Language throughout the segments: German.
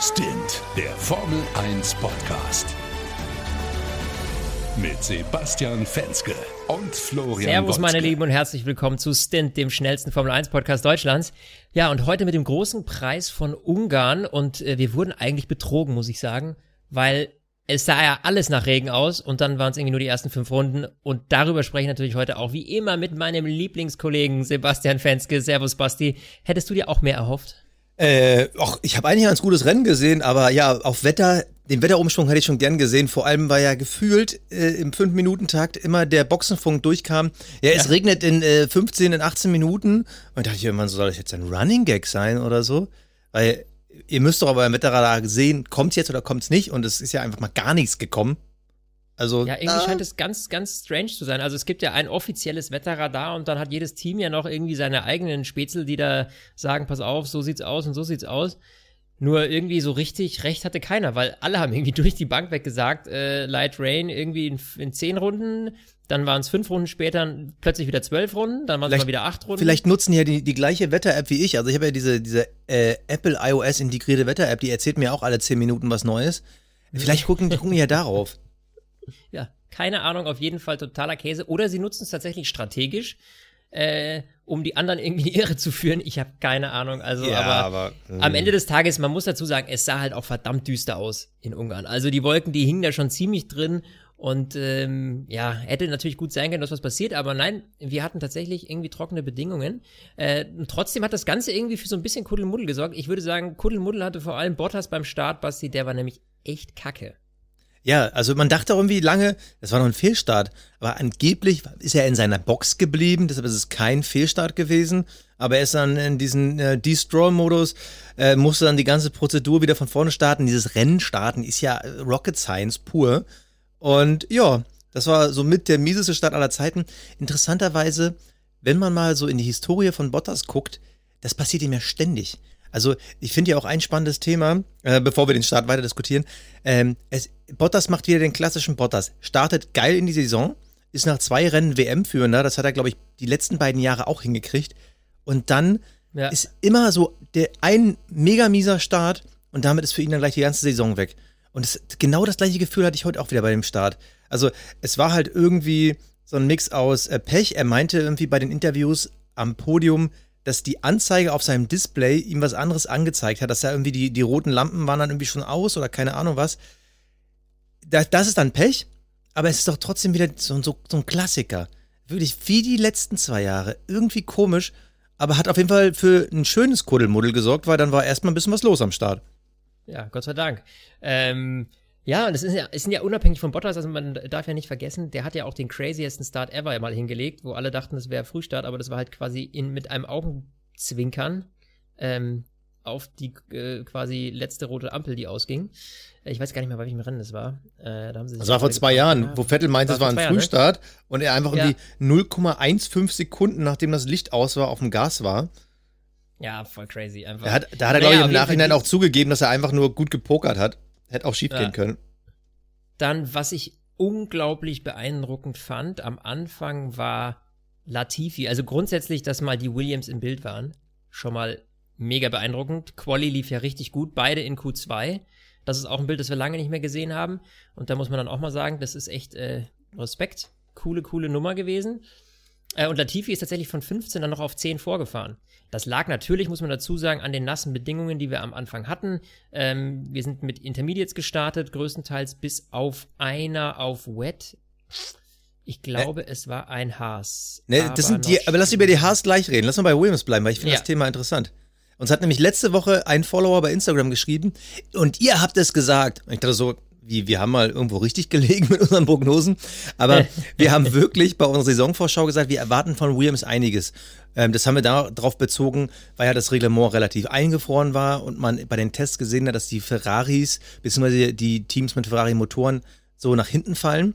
Stint, der Formel 1 Podcast. Mit Sebastian Fenske und Florian Servus, Wolzke. meine Lieben, und herzlich willkommen zu Stint, dem schnellsten Formel 1 Podcast Deutschlands. Ja, und heute mit dem großen Preis von Ungarn. Und äh, wir wurden eigentlich betrogen, muss ich sagen, weil es sah ja alles nach Regen aus und dann waren es irgendwie nur die ersten fünf Runden. Und darüber spreche ich natürlich heute auch wie immer mit meinem Lieblingskollegen Sebastian Fenske. Servus, Basti. Hättest du dir auch mehr erhofft? Äh, och, ich habe eigentlich ein ganz gutes Rennen gesehen, aber ja, auf Wetter, den Wetterumschwung hätte ich schon gern gesehen. Vor allem, weil ja gefühlt äh, im 5-Minuten-Takt immer der Boxenfunk durchkam. Ja, es Ja. regnet in äh, 15, in 18 Minuten. Und da dachte ich irgendwann, soll das jetzt ein Running Gag sein oder so? Weil ihr müsst doch aber im Wetterradar sehen, kommt's jetzt oder kommt's nicht? Und es ist ja einfach mal gar nichts gekommen. Also, Ja, irgendwie scheint es ganz, ganz strange zu sein. Also es gibt ja ein offizielles Wetterradar und dann hat jedes Team ja noch irgendwie seine eigenen Spätzle, die da sagen, pass auf, so sieht's aus und so sieht's aus. Nur irgendwie so richtig recht hatte keiner, weil alle haben irgendwie durch die Bank weg gesagt, äh, Light Rain irgendwie in, in zehn Runden, dann waren es fünf Runden später plötzlich wieder zwölf Runden, dann waren es mal wieder acht Runden. Vielleicht nutzen ja die, die gleiche Wetter-App wie ich. Also ich habe ja diese, diese äh, Apple iOS integrierte Wetter-App, die erzählt mir auch alle 10 Minuten was Neues. Vielleicht gucken, gucken die ja darauf. Ja, keine Ahnung, auf jeden Fall totaler Käse. Oder sie nutzen es tatsächlich strategisch, äh, um die anderen irgendwie in die Irre zu führen. Ich habe keine Ahnung. Also, aber, äh, am Ende des Tages, man muss dazu sagen, es sah halt auch verdammt düster aus in Ungarn. Also die Wolken, die hingen da schon ziemlich drin. Und ähm, ja, hätte natürlich gut sein können, dass was passiert, aber nein, wir hatten tatsächlich irgendwie trockene Bedingungen. Äh, trotzdem hat das Ganze irgendwie für so ein bisschen Kuddelmuddel gesorgt. Ich würde sagen, Kuddelmuddel hatte vor allem Bottas beim Start, Basti, der war nämlich echt kacke. Ja, also man dachte irgendwie lange, das war noch ein Fehlstart, aber angeblich ist er in seiner Box geblieben, deshalb ist es kein Fehlstart gewesen, aber er ist dann in diesen äh, Destroy-Modus, äh, musste dann die ganze Prozedur wieder von vorne starten. Dieses Rennen starten ist ja Rocket Science pur. Und ja, das war somit der mieseste Start aller Zeiten. Interessanterweise, wenn man mal so in die Historie von Bottas guckt, das passiert ihm ja ständig. Also ich finde ja auch ein spannendes Thema, äh, bevor wir den Start weiter diskutieren. Ähm, es, Bottas macht wieder den klassischen Bottas. Startet geil in die Saison, ist nach zwei Rennen WM-Führender. Das hat er, glaube ich, die letzten beiden Jahre auch hingekriegt. Und dann Ja. ist immer so der ein mega mieser Start und damit ist für ihn dann gleich die ganze Saison weg. Und das, genau das gleiche Gefühl hatte ich heute auch wieder bei dem Start. Also es war halt irgendwie so ein Mix aus äh, Pech. Er meinte irgendwie bei den Interviews am Podium, dass die Anzeige auf seinem Display ihm was anderes angezeigt hat, dass da irgendwie die, die roten Lampen waren dann irgendwie schon aus oder keine Ahnung was. Das, das ist dann Pech, aber es ist doch trotzdem wieder so, so, so ein Klassiker. Wirklich wie die letzten zwei Jahre. Irgendwie komisch, aber hat auf jeden Fall für ein schönes Kuddelmuddel gesorgt, weil dann war erstmal ein bisschen was los am Start. Ja, Gott sei Dank. Ähm, ja, und es ist ja, es sind ja unabhängig von Bottas, also man darf ja nicht vergessen, der hat ja auch den craziesten Start ever mal hingelegt, wo alle dachten, das wäre Frühstart, aber das war halt quasi in, mit einem Augenzwinkern ähm, auf die äh, quasi letzte rote Ampel, die ausging. Äh, Ich weiß gar nicht mehr, bei welchem Rennen das war. Äh, da haben sie Das war vor zwei Jahren, ja. wo Vettel meinte, es war ein zwei Jahren, ne? Frühstart und er einfach Ja. irgendwie 0,15 Sekunden, nachdem das Licht aus war, auf dem Gas war. Ja, voll crazy einfach. Er hat, da hat er, Naja, glaube ich, im Nachhinein auch zugegeben, dass er einfach nur gut gepokert hat. Hätte auch schief Ja. gehen können. Dann, was ich unglaublich beeindruckend fand am Anfang war Latifi. Also grundsätzlich, dass mal die Williams im Bild waren, schon mal mega beeindruckend. Quali lief ja richtig gut, beide in Q2. Das ist auch ein Bild, das wir lange nicht mehr gesehen haben. Und da muss man dann auch mal sagen, das ist echt äh, Respekt. Coole, coole Nummer gewesen. Äh, und Latifi ist tatsächlich von 15 dann noch auf 10 vorgefahren. Das lag natürlich, muss man dazu sagen, an den nassen Bedingungen, die wir am Anfang hatten. Ähm, wir sind mit Intermediates gestartet, größtenteils bis auf einer auf Wet. Ich glaube, es war ein Haas. Ne, das sind die, aber lass über die Haas gleich reden. Lass mal bei Williams bleiben, weil ich finde Ja. das Thema interessant. Uns hat nämlich letzte Woche ein Follower bei Instagram geschrieben und ihr habt es gesagt. Und ich dachte so, wie, wir haben mal irgendwo richtig gelegen mit unseren Prognosen. Aber wir haben wirklich bei unserer Saisonvorschau gesagt, wir erwarten von Williams einiges. Ähm, das haben wir darauf bezogen, weil ja das Reglement relativ eingefroren war und man bei den Tests gesehen hat, dass die Ferraris, beziehungsweise die Teams mit Ferrari-Motoren so nach hinten fallen.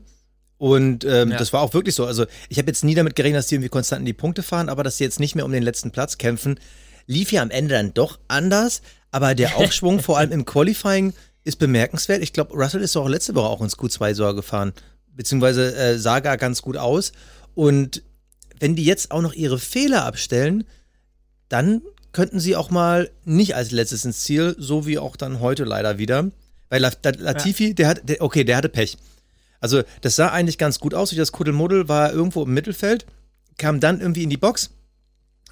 Und ähm, Ja. das war auch wirklich so. Also ich habe jetzt nie damit gerechnet, dass die irgendwie konstant in die Punkte fahren, aber dass sie jetzt nicht mehr um den letzten Platz kämpfen, lief ja am Ende dann doch anders. Aber der Aufschwung, vor allem im Qualifying, ist bemerkenswert. Ich glaube, Russell ist doch auch letzte Woche auch ins Q2 sogar gefahren. Beziehungsweise äh, sah gar ganz gut aus. Und wenn die jetzt auch noch ihre Fehler abstellen, dann könnten sie auch mal nicht als letztes ins Ziel, so wie auch dann heute leider wieder. Weil Latifi, ja. der hat, der, okay, der hatte Pech. Also, das sah eigentlich ganz gut aus. Das Kuddelmuddel war irgendwo im Mittelfeld, kam dann irgendwie in die Box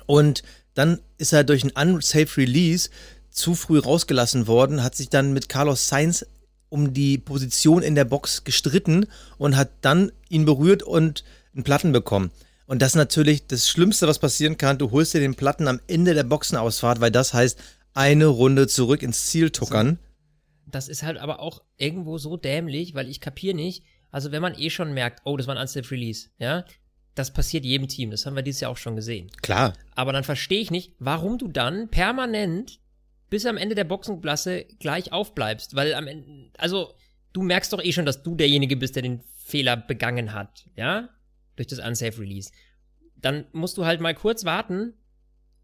und dann ist er durch ein unsafe Release zu früh rausgelassen worden, hat sich dann mit Carlos Sainz um die Position in der Box gestritten und hat dann ihn berührt und einen Platten bekommen. Und das ist natürlich das Schlimmste, was passieren kann. Du holst dir den Platten am Ende der Boxenausfahrt, weil das heißt, eine Runde zurück ins Ziel tuckern. Das ist halt aber auch irgendwo so dämlich, weil ich kapiere nicht. Also wenn man eh schon merkt, oh, das war ein Unsafe Release, ja, das passiert jedem Team. Das haben wir dieses Jahr auch schon gesehen. Klar. Aber dann verstehe ich nicht, warum du dann permanent bis am Ende der Boxenklasse gleich aufbleibst. Weil am Ende, also du merkst doch eh schon, dass du derjenige bist, der den Fehler begangen hat, ja? Durch das Unsafe Release. Dann musst du halt mal kurz warten,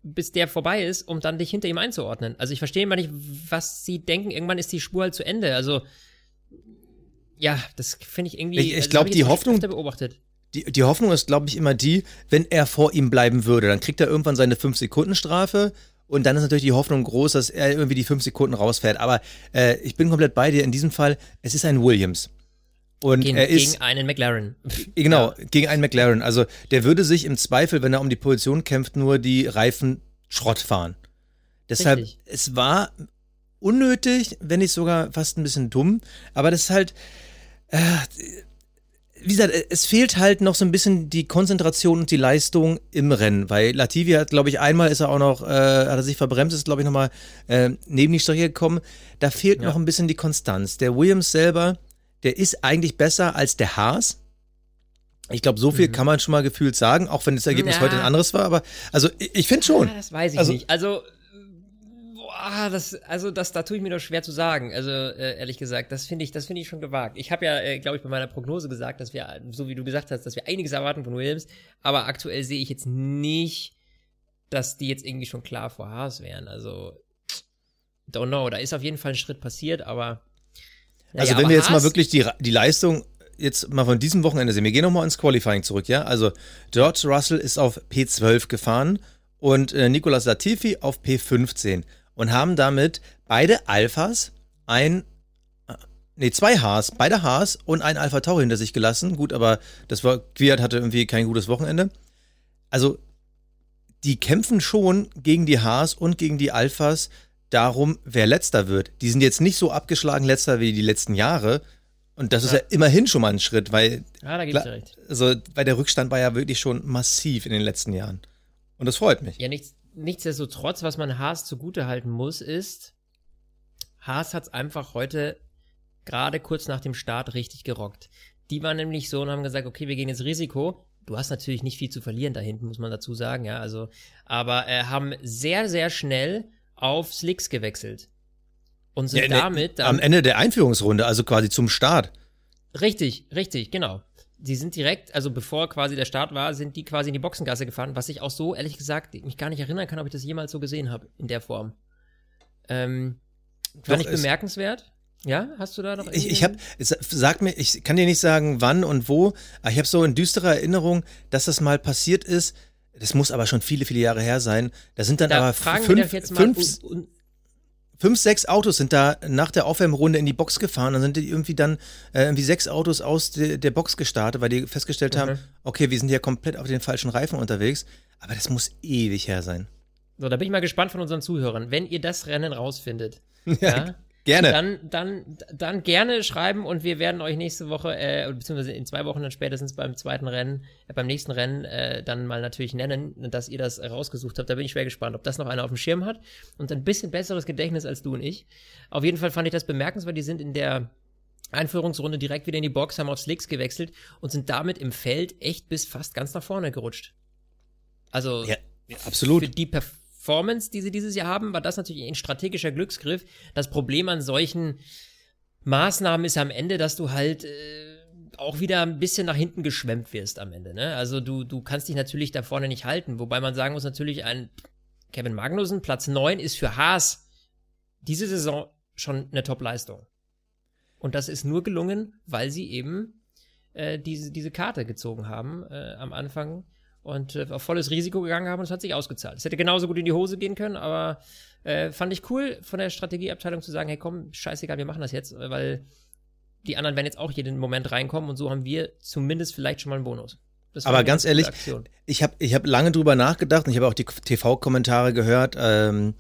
bis der vorbei ist, um dann dich hinter ihm einzuordnen. Also ich verstehe immer nicht, was sie denken. Irgendwann ist die Spur halt zu Ende. Also ja, das finde ich irgendwie. Ich, ich glaube, die Hoffnung. Beobachtet. Die, die Hoffnung ist, glaube ich, immer die, wenn er vor ihm bleiben würde, dann kriegt er irgendwann seine 5-Sekunden-Strafe und dann ist natürlich die Hoffnung groß, dass er irgendwie die 5 Sekunden rausfährt. Aber äh, ich bin komplett bei dir. In diesem Fall, es ist ein Williams. Und gegen, er ist, gegen einen McLaren. Genau, ja. gegen einen McLaren. Also der würde sich im Zweifel, wenn er um die Position kämpft, nur die Reifen Schrott fahren. Deshalb, Richtig. es war unnötig, wenn nicht sogar fast ein bisschen dumm. Aber das ist halt, äh, wie gesagt, es fehlt halt noch so ein bisschen die Konzentration und die Leistung im Rennen, weil Latifi hat, glaube ich, einmal ist er auch noch, äh, hat er sich verbremst, ist, glaube ich, nochmal äh, neben die Strecke gekommen. Da fehlt ja. noch ein bisschen die Konstanz. Der Williams selber, der ist eigentlich besser als der Haas. Ich glaube, so viel mhm. kann man schon mal gefühlt sagen, auch wenn das Ergebnis ja. heute ein anderes war, aber also ich, ich finde schon. Ja, das weiß ich also, nicht. Also Ah, das, also das, da tue ich mir doch schwer zu sagen. Also äh, ehrlich gesagt, das finde ich, das finde ich schon gewagt. Ich habe ja, äh, glaube ich, bei meiner Prognose gesagt, dass wir, so wie du gesagt hast, dass wir einiges erwarten von Williams, aber aktuell sehe ich jetzt nicht, dass die jetzt irgendwie schon klar vor Haas wären. Also don't know. Da ist auf jeden Fall ein Schritt passiert, aber naja, also wenn wir jetzt Haas, mal wirklich die die Leistung jetzt mal von diesem Wochenende sehen, wir gehen nochmal ins Qualifying zurück, ja. Also George Russell ist auf P12 gefahren und äh, Nicolas Latifi auf P15 und haben damit beide Alphas, ein, nee, zwei Haas, beide Haas und ein Alpha Tauri hinter sich gelassen. Gut, aber das war, Quiert hatte irgendwie kein gutes Wochenende. Also, die kämpfen schon gegen die Haas und gegen die Alphas darum, wer letzter wird. Die sind jetzt nicht so abgeschlagen letzter wie die letzten Jahre. Und das ist ja, immerhin schon mal ein Schritt, weil, ja, da gibt's ja recht. also, weil der Rückstand war ja wirklich schon massiv in den letzten Jahren. Und das freut mich. Ja, nichts, nichtsdestotrotz, was man Haas zugutehalten muss, ist, Haas hat es einfach heute gerade kurz nach dem Start richtig gerockt. Die waren nämlich so und haben gesagt, okay, wir gehen jetzt Risiko. Du hast natürlich nicht viel zu verlieren da hinten, muss man dazu sagen, ja, also, aber äh, haben sehr, sehr schnell auf Slicks gewechselt. Und sind ja, damit dann, Am Ende der Einführungsrunde, also quasi zum Start. Richtig, richtig, genau die sind direkt, also bevor quasi der Start war, sind die quasi in die Boxengasse gefahren, was ich auch so, ehrlich gesagt, mich gar nicht erinnern kann, ob ich das jemals so gesehen habe, in der Form. Ähm, fand ich bemerkenswert. Ja, hast du da noch Ich, ich habe, sag mir, ich kann dir nicht sagen, wann und wo, aber ich habe so in düsterer Erinnerung, dass das mal passiert ist. Das muss aber schon viele, viele Jahre her sein. Da sind dann da aber fünf, fünf, fünf, sechs Autos sind da nach der Aufwärmrunde in die Box gefahren. Dann sind die irgendwie dann äh, irgendwie sechs Autos aus de, der Box gestartet, weil die festgestellt mhm. haben, okay, wir sind hier komplett auf den falschen Reifen unterwegs. Aber das muss ewig her sein. So, da bin ich mal gespannt von unseren Zuhörern. Wenn ihr das Rennen rausfindet, ja, ja Gerne. Dann, dann, dann gerne schreiben und wir werden euch nächste Woche, äh, beziehungsweise in zwei Wochen dann spätestens beim zweiten Rennen, äh, beim nächsten Rennen, äh, dann mal natürlich nennen, dass ihr das rausgesucht habt. Da bin ich schwer gespannt, ob das noch einer auf dem Schirm hat und ein bisschen besseres Gedächtnis als du und ich. Auf jeden Fall fand ich das bemerkenswert. Die sind in der Einführungsrunde direkt wieder in die Box, haben auf Slicks gewechselt und sind damit im Feld echt bis fast ganz nach vorne gerutscht. Also, ja, absolut. Für die Performance Performance, die sie dieses Jahr haben, war das natürlich ein strategischer Glücksgriff. Das Problem an solchen Maßnahmen ist am Ende, dass du halt äh, auch wieder ein bisschen nach hinten geschwemmt wirst am Ende. Ne? Also du, du kannst dich natürlich da vorne nicht halten. Wobei man sagen muss, natürlich ein Kevin Magnussen, Platz 9 ist für Haas diese Saison schon eine Top-Leistung. Und das ist nur gelungen, weil sie eben äh, diese, diese Karte gezogen haben äh, am Anfang und äh, auf volles Risiko gegangen haben und es hat sich ausgezahlt. Es hätte genauso gut in die Hose gehen können, aber äh, fand ich cool von der Strategieabteilung zu sagen, hey komm, scheißegal, wir machen das jetzt, weil die anderen werden jetzt auch jeden Moment reinkommen und so haben wir zumindest vielleicht schon mal einen Bonus. Aber ganz ehrlich, ich habe ich hab lange drüber nachgedacht und ich habe auch die TV-Kommentare gehört. Ähm,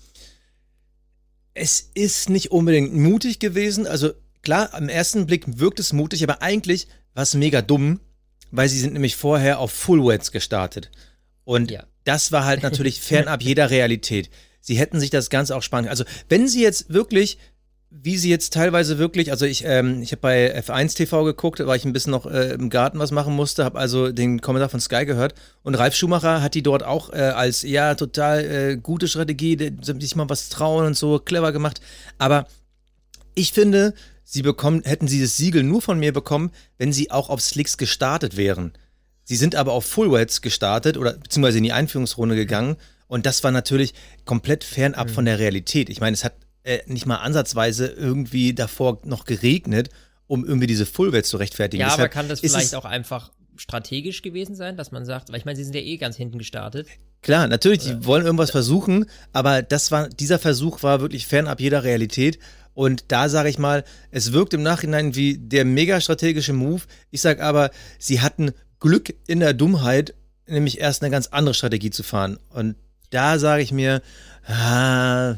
es ist nicht unbedingt mutig gewesen. Also klar, am ersten Blick wirkt es mutig, aber eigentlich war es mega dumm, weil sie sind nämlich vorher auf Full Wets gestartet. Und ja. das war halt natürlich fernab jeder Realität. Sie hätten sich das Ganze auch sparen. Also wenn sie jetzt wirklich wie sie jetzt teilweise wirklich, also ich, ähm, ich habe bei F1 TV geguckt, weil ich ein bisschen noch äh, im Garten was machen musste, habe also den Kommentar von Sky gehört und Ralf Schumacher hat die dort auch äh, als ja total äh, gute Strategie, sich mal was trauen und so clever gemacht. Aber ich finde, sie bekommen, hätten sie das Siegel nur von mir bekommen, wenn sie auch auf Slicks gestartet wären. Sie sind aber auf Fullwets gestartet oder beziehungsweise in die Einführungsrunde gegangen. Und das war natürlich komplett fernab mhm. von der Realität. Ich meine, es hat äh, nicht mal ansatzweise irgendwie davor noch geregnet, um irgendwie diese Fullwets zu rechtfertigen. Ja, Deshalb aber kann das vielleicht auch einfach strategisch gewesen sein, dass man sagt, weil ich meine, sie sind ja eh ganz hinten gestartet. Klar, natürlich, die wollen irgendwas versuchen, aber das war, dieser Versuch war wirklich fernab jeder Realität. Und da sage ich mal, es wirkt im Nachhinein wie der mega strategische Move. Ich sage aber, sie hatten Glück in der Dummheit, nämlich erst eine ganz andere Strategie zu fahren. Und da sage ich mir, ah,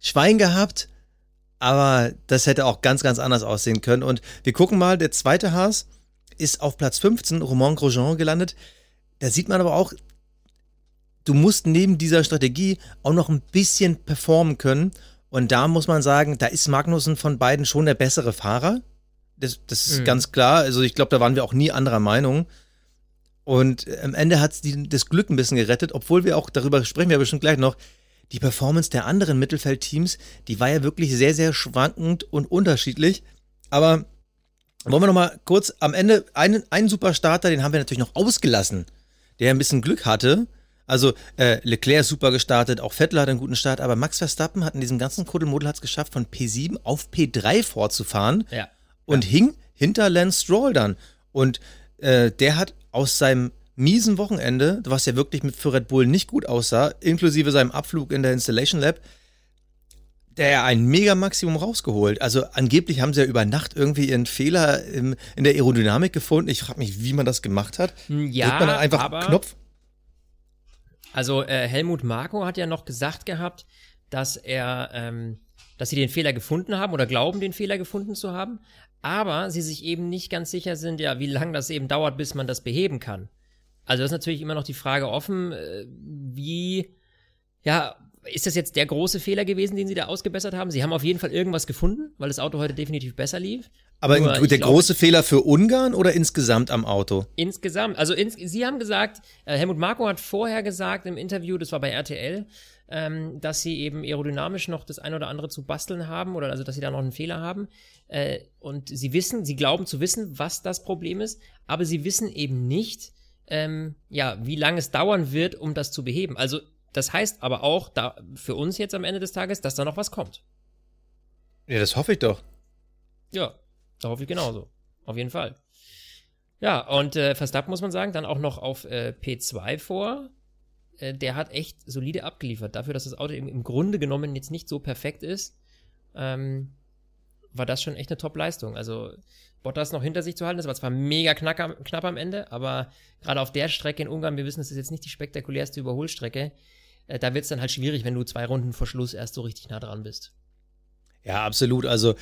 Schwein gehabt, aber das hätte auch ganz, ganz anders aussehen können. Und wir gucken mal, der zweite Haas ist auf Platz 15, Romain Grosjean gelandet. Da sieht man aber auch, du musst neben dieser Strategie auch noch ein bisschen performen können. Und da muss man sagen, da ist Magnussen von beiden schon der bessere Fahrer. Das, das ist mhm. ganz klar. Also ich glaube, da waren wir auch nie anderer Meinung. Und am Ende hat es das Glück ein bisschen gerettet, obwohl wir auch darüber sprechen wir bestimmt gleich noch, die Performance der anderen Mittelfeldteams, die war ja wirklich sehr, sehr schwankend und unterschiedlich. Aber wollen wir noch mal kurz am Ende einen, einen super Starter, den haben wir natürlich noch ausgelassen, der ein bisschen Glück hatte. Also äh, Leclerc super gestartet, auch Vettel hat einen guten Start, aber Max Verstappen hat in diesem ganzen Kuddelmuddel hat es geschafft, von P7 auf P3 fortzufahren ja. und ja. hing hinter Lance Stroll dann. Und äh, der hat aus seinem miesen Wochenende, was ja wirklich mit für Red Bull nicht gut aussah, inklusive seinem Abflug in der Installation Lab, der ein Mega-Maximum rausgeholt. Also angeblich haben sie ja über Nacht irgendwie ihren Fehler im, in der Aerodynamik gefunden. Ich frage mich, wie man das gemacht hat. Hm, ja, Drückt man einfach aber, Knopf? Also äh, Helmut Marko hat ja noch gesagt gehabt, dass er, ähm, dass sie den Fehler gefunden haben oder glauben, den Fehler gefunden zu haben, aber sie sich eben nicht ganz sicher sind, ja, wie lange das eben dauert, bis man das beheben kann. Also ist natürlich immer noch die Frage offen, äh, wie, ja, ist das jetzt der große Fehler gewesen, den sie da ausgebessert haben? Sie haben auf jeden Fall irgendwas gefunden, weil das Auto heute definitiv besser lief. Aber Nur, der glaub, große Fehler für Ungarn oder insgesamt am Auto? Insgesamt. Also ins, Sie haben gesagt, äh, Helmut Marko hat vorher gesagt im Interview, das war bei RTL, ähm, dass sie eben aerodynamisch noch das eine oder andere zu basteln haben oder also dass sie da noch einen Fehler haben. Äh, und sie wissen, sie glauben zu wissen, was das Problem ist, aber sie wissen eben nicht, ähm, ja, wie lange es dauern wird, um das zu beheben. Also, das heißt aber auch da, für uns jetzt am Ende des Tages, dass da noch was kommt. Ja, das hoffe ich doch. Ja, da hoffe ich genauso. Auf jeden Fall. Ja, und äh, Verstappen muss man sagen, dann auch noch auf äh, P2 vor. Äh, der hat echt solide abgeliefert. Dafür, dass das Auto im, im Grunde genommen jetzt nicht so perfekt ist, ähm, war das schon echt eine Top-Leistung. Also Bottas noch hinter sich zu halten. Das war zwar mega knack, knapp am Ende, aber gerade auf der Strecke in Ungarn, wir wissen, es ist jetzt nicht die spektakulärste Überholstrecke. Äh, da wird es dann halt schwierig, wenn du zwei Runden vor Schluss erst so richtig nah dran bist. Ja, absolut. Also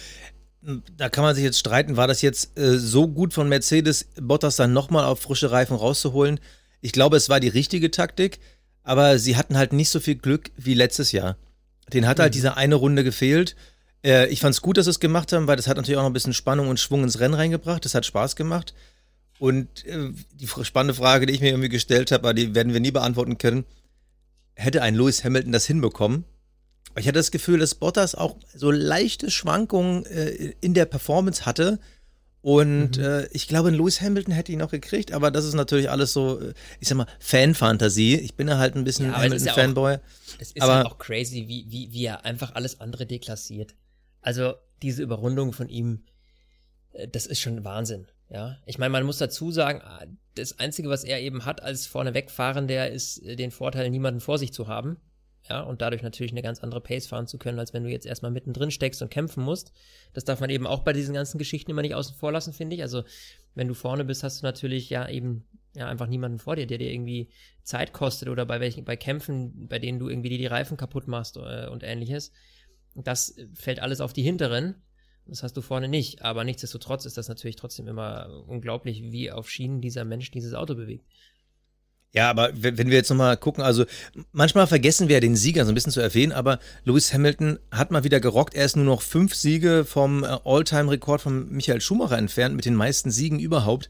da kann man sich jetzt streiten, war das jetzt äh, so gut von Mercedes, Bottas dann nochmal auf frische Reifen rauszuholen? Ich glaube, es war die richtige Taktik, aber sie hatten halt nicht so viel Glück wie letztes Jahr. Den hat halt mhm. diese eine Runde gefehlt. Äh, ich fand es gut, dass sie es gemacht haben, weil das hat natürlich auch noch ein bisschen Spannung und Schwung ins Rennen reingebracht. Das hat Spaß gemacht. Und äh, die spannende Frage, die ich mir irgendwie gestellt habe, aber die werden wir nie beantworten können. Hätte ein Lewis Hamilton das hinbekommen? Ich hatte das Gefühl, dass Bottas auch so leichte Schwankungen äh, in der Performance hatte. Und mhm. äh, ich glaube, Lewis Hamilton hätte ihn auch gekriegt, aber das ist natürlich alles so, äh, ich sag mal, Fanfantasie. Ich bin ja halt ein bisschen ja, Hamilton-Fanboy. Es ist, ja halt auch crazy, wie, wie, wie er einfach alles andere deklassiert. Also diese Überrundung von ihm, äh, das ist schon Wahnsinn. Ja, ich meine, man muss dazu sagen, das Einzige, was er eben hat als vornewegfahrender, ist äh, den Vorteil, niemanden vor sich zu haben. Ja, und dadurch natürlich eine ganz andere Pace fahren zu können, als wenn du jetzt erstmal mittendrin steckst und kämpfen musst. Das darf man eben auch bei diesen ganzen Geschichten immer nicht außen vor lassen, finde ich. Also, wenn du vorne bist, hast du natürlich ja eben ja einfach niemanden vor dir, der dir irgendwie Zeit kostet oder bei welchen, bei Kämpfen, bei denen du irgendwie die Reifen kaputt machst äh, und ähnliches. Das fällt alles auf die hinteren. Das hast du vorne nicht. Aber nichtsdestotrotz ist das natürlich trotzdem immer unglaublich, wie auf Schienen dieser Mensch dieses Auto bewegt. Ja, aber wenn wir jetzt nochmal gucken, also manchmal vergessen wir ja den Sieger so ein bisschen zu erwähnen, aber Lewis Hamilton hat mal wieder gerockt. Er ist nur noch fünf Siege vom äh, All-Time-Rekord von Michael Schumacher entfernt, mit den meisten Siegen überhaupt.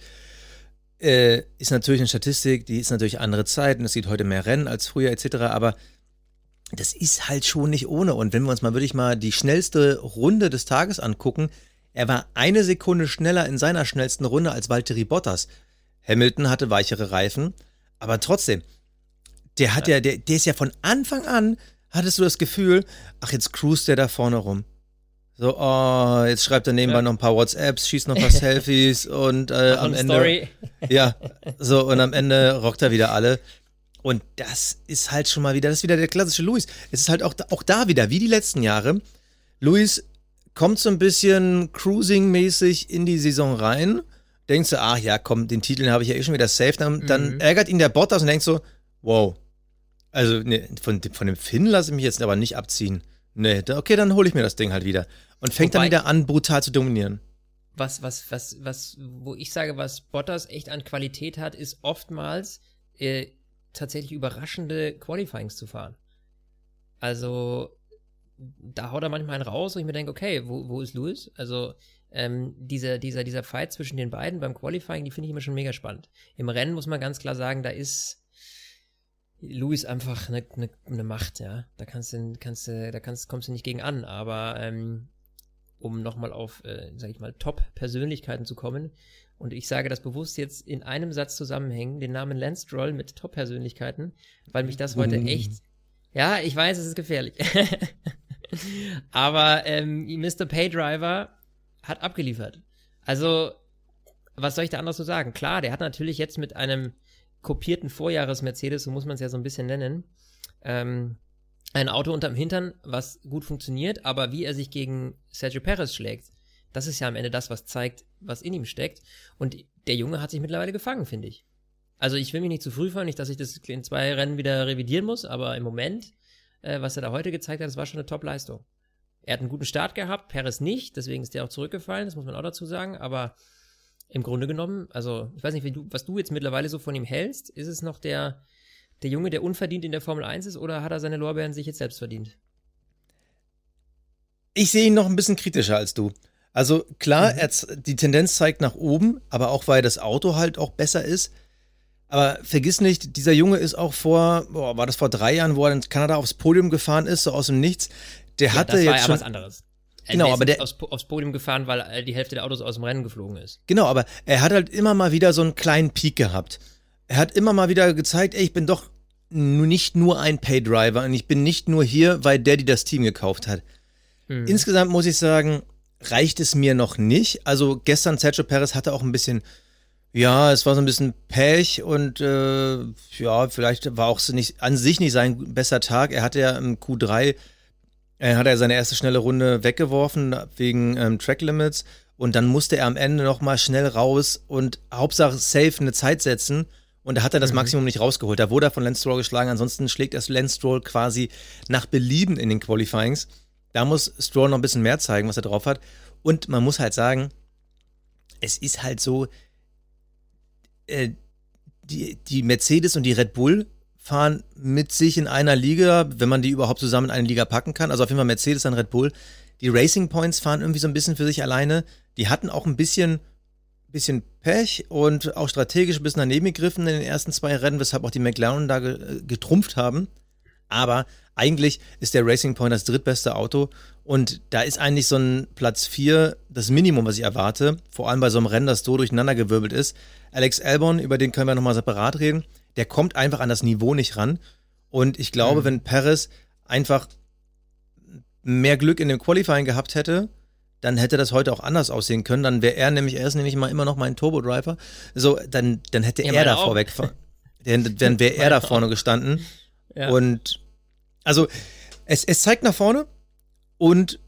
Äh, ist natürlich eine Statistik, die ist natürlich andere Zeiten, es gibt heute mehr Rennen als früher etc., aber das ist halt schon nicht ohne. Und wenn wir uns mal wirklich mal die schnellste Runde des Tages angucken, er war eine Sekunde schneller in seiner schnellsten Runde als Valtteri Bottas. Hamilton hatte weichere Reifen, aber trotzdem, der hat ja, der, der ist ja von Anfang an, hattest du das Gefühl, ach, jetzt cruist der da vorne rum. So, oh, jetzt schreibt er nebenbei ja. noch ein paar WhatsApps, schießt noch ein paar Selfies und äh, am Ende. Story. Ja, so, und am Ende rockt er wieder alle. Und das ist halt schon mal wieder, das ist wieder der klassische Luis. Es ist halt auch, auch da wieder, wie die letzten Jahre. Luis kommt so ein bisschen Cruising-mäßig in die Saison rein. Denkst du, ach ja, komm, den Titel habe ich ja eh schon wieder safe. Dann, mhm. dann ärgert ihn der Bottas und denkst so, wow. Also ne, von, von dem Finn lasse ich mich jetzt aber nicht abziehen. Nee, okay, dann hole ich mir das Ding halt wieder. Und fängt Wobei, dann wieder an, brutal zu dominieren. Was, was, was, was, wo ich sage, was Bottas echt an Qualität hat, ist oftmals äh, tatsächlich überraschende Qualifyings zu fahren. Also, da haut er manchmal einen raus, wo ich mir denke, okay, wo, wo ist Lewis? Also, ähm, dieser, dieser, dieser Fight zwischen den beiden beim Qualifying, die finde ich immer schon mega spannend. Im Rennen muss man ganz klar sagen, da ist Lewis einfach eine, eine, eine Macht, ja. Da kannst du, kannst du, da kannst, kommst du nicht gegen an, aber ähm, um nochmal auf, äh, sag ich mal, Top-Persönlichkeiten zu kommen, und ich sage das bewusst jetzt in einem Satz zusammenhängen, den Namen Lance Stroll mit Top-Persönlichkeiten, weil mich das heute mm. echt. Ja, ich weiß, es ist gefährlich. Aber ähm, Mr. Paydriver hat abgeliefert. Also, was soll ich da anders so sagen? Klar, der hat natürlich jetzt mit einem kopierten Vorjahres-Mercedes, so muss man es ja so ein bisschen nennen, ähm, ein Auto unterm Hintern, was gut funktioniert, aber wie er sich gegen Sergio Perez schlägt, das ist ja am Ende das, was zeigt, was in ihm steckt. Und der Junge hat sich mittlerweile gefangen, finde ich. Also ich will mich nicht zu früh fahren, nicht, dass ich das in zwei Rennen wieder revidieren muss, aber im Moment, äh, was er da heute gezeigt hat, das war schon eine Top-Leistung. Er hat einen guten Start gehabt, Perez nicht, deswegen ist der auch zurückgefallen, das muss man auch dazu sagen, aber im Grunde genommen, also ich weiß nicht, du, was du jetzt mittlerweile so von ihm hältst, ist es noch der, der Junge, der unverdient in der Formel 1 ist, oder hat er seine Lorbeeren sich jetzt selbst verdient? Ich sehe ihn noch ein bisschen kritischer als du. Also klar, mhm. die Tendenz zeigt nach oben, aber auch weil das Auto halt auch besser ist. Aber vergiss nicht, dieser Junge ist auch vor, boah, war das vor drei Jahren, wo er in Kanada aufs Podium gefahren ist, so aus dem Nichts. Der ja, hatte das war jetzt ja schon, was anderes. Genau, der aber der aufs, aufs, Podium gefahren, weil die Hälfte der Autos aus dem Rennen geflogen ist. Genau, aber er hat halt immer mal wieder so einen kleinen Peak gehabt. Er hat immer mal wieder gezeigt, ey, ich bin doch nicht nur ein Paydriver und ich bin nicht nur hier, weil der, die das Team gekauft hat. Mhm. Insgesamt muss ich sagen, reicht es mir noch nicht. Also gestern Sergio Perez hatte auch ein bisschen, ja, es war so ein bisschen Pech und äh, ja, vielleicht war auch nicht, an sich nicht sein besser Tag. Er hatte ja im Q3, er hat ja seine erste schnelle Runde weggeworfen wegen ähm, Track Limits und dann musste er am Ende nochmal schnell raus und Hauptsache safe eine Zeit setzen. Und da hat er das mhm. Maximum nicht rausgeholt. Da wurde er von Lance Stroll geschlagen. Ansonsten schlägt er Lance Stroll quasi nach Belieben in den Qualifyings. Da muss Stroll noch ein bisschen mehr zeigen, was er drauf hat. Und man muss halt sagen, es ist halt so, äh, die, die Mercedes und die Red Bull fahren mit sich in einer Liga, wenn man die überhaupt zusammen in eine Liga packen kann. Also auf jeden Fall Mercedes und Red Bull. Die Racing Points fahren irgendwie so ein bisschen für sich alleine. Die hatten auch ein bisschen, bisschen Pech und auch strategisch ein bisschen daneben gegriffen in den ersten zwei Rennen, weshalb auch die McLaren da getrumpft haben. Aber eigentlich ist der Racing Point das drittbeste Auto und da ist eigentlich so ein Platz 4 das Minimum, was ich erwarte. Vor allem bei so einem Rennen, das so durcheinandergewirbelt ist. Alex Albon, über den können wir nochmal separat reden, der kommt einfach an das Niveau nicht ran. Und ich glaube, mhm. wenn Perez einfach mehr Glück in dem Qualifying gehabt hätte, dann hätte das heute auch anders aussehen können. Dann wäre er nämlich, er ist nämlich mal immer noch mein Turbo-Driver. So, dann, dann hätte Ja, er da meine auch. vorweg, dann, dann wäre er da vorne gestanden. Ja. Und also es, es zeigt nach vorne und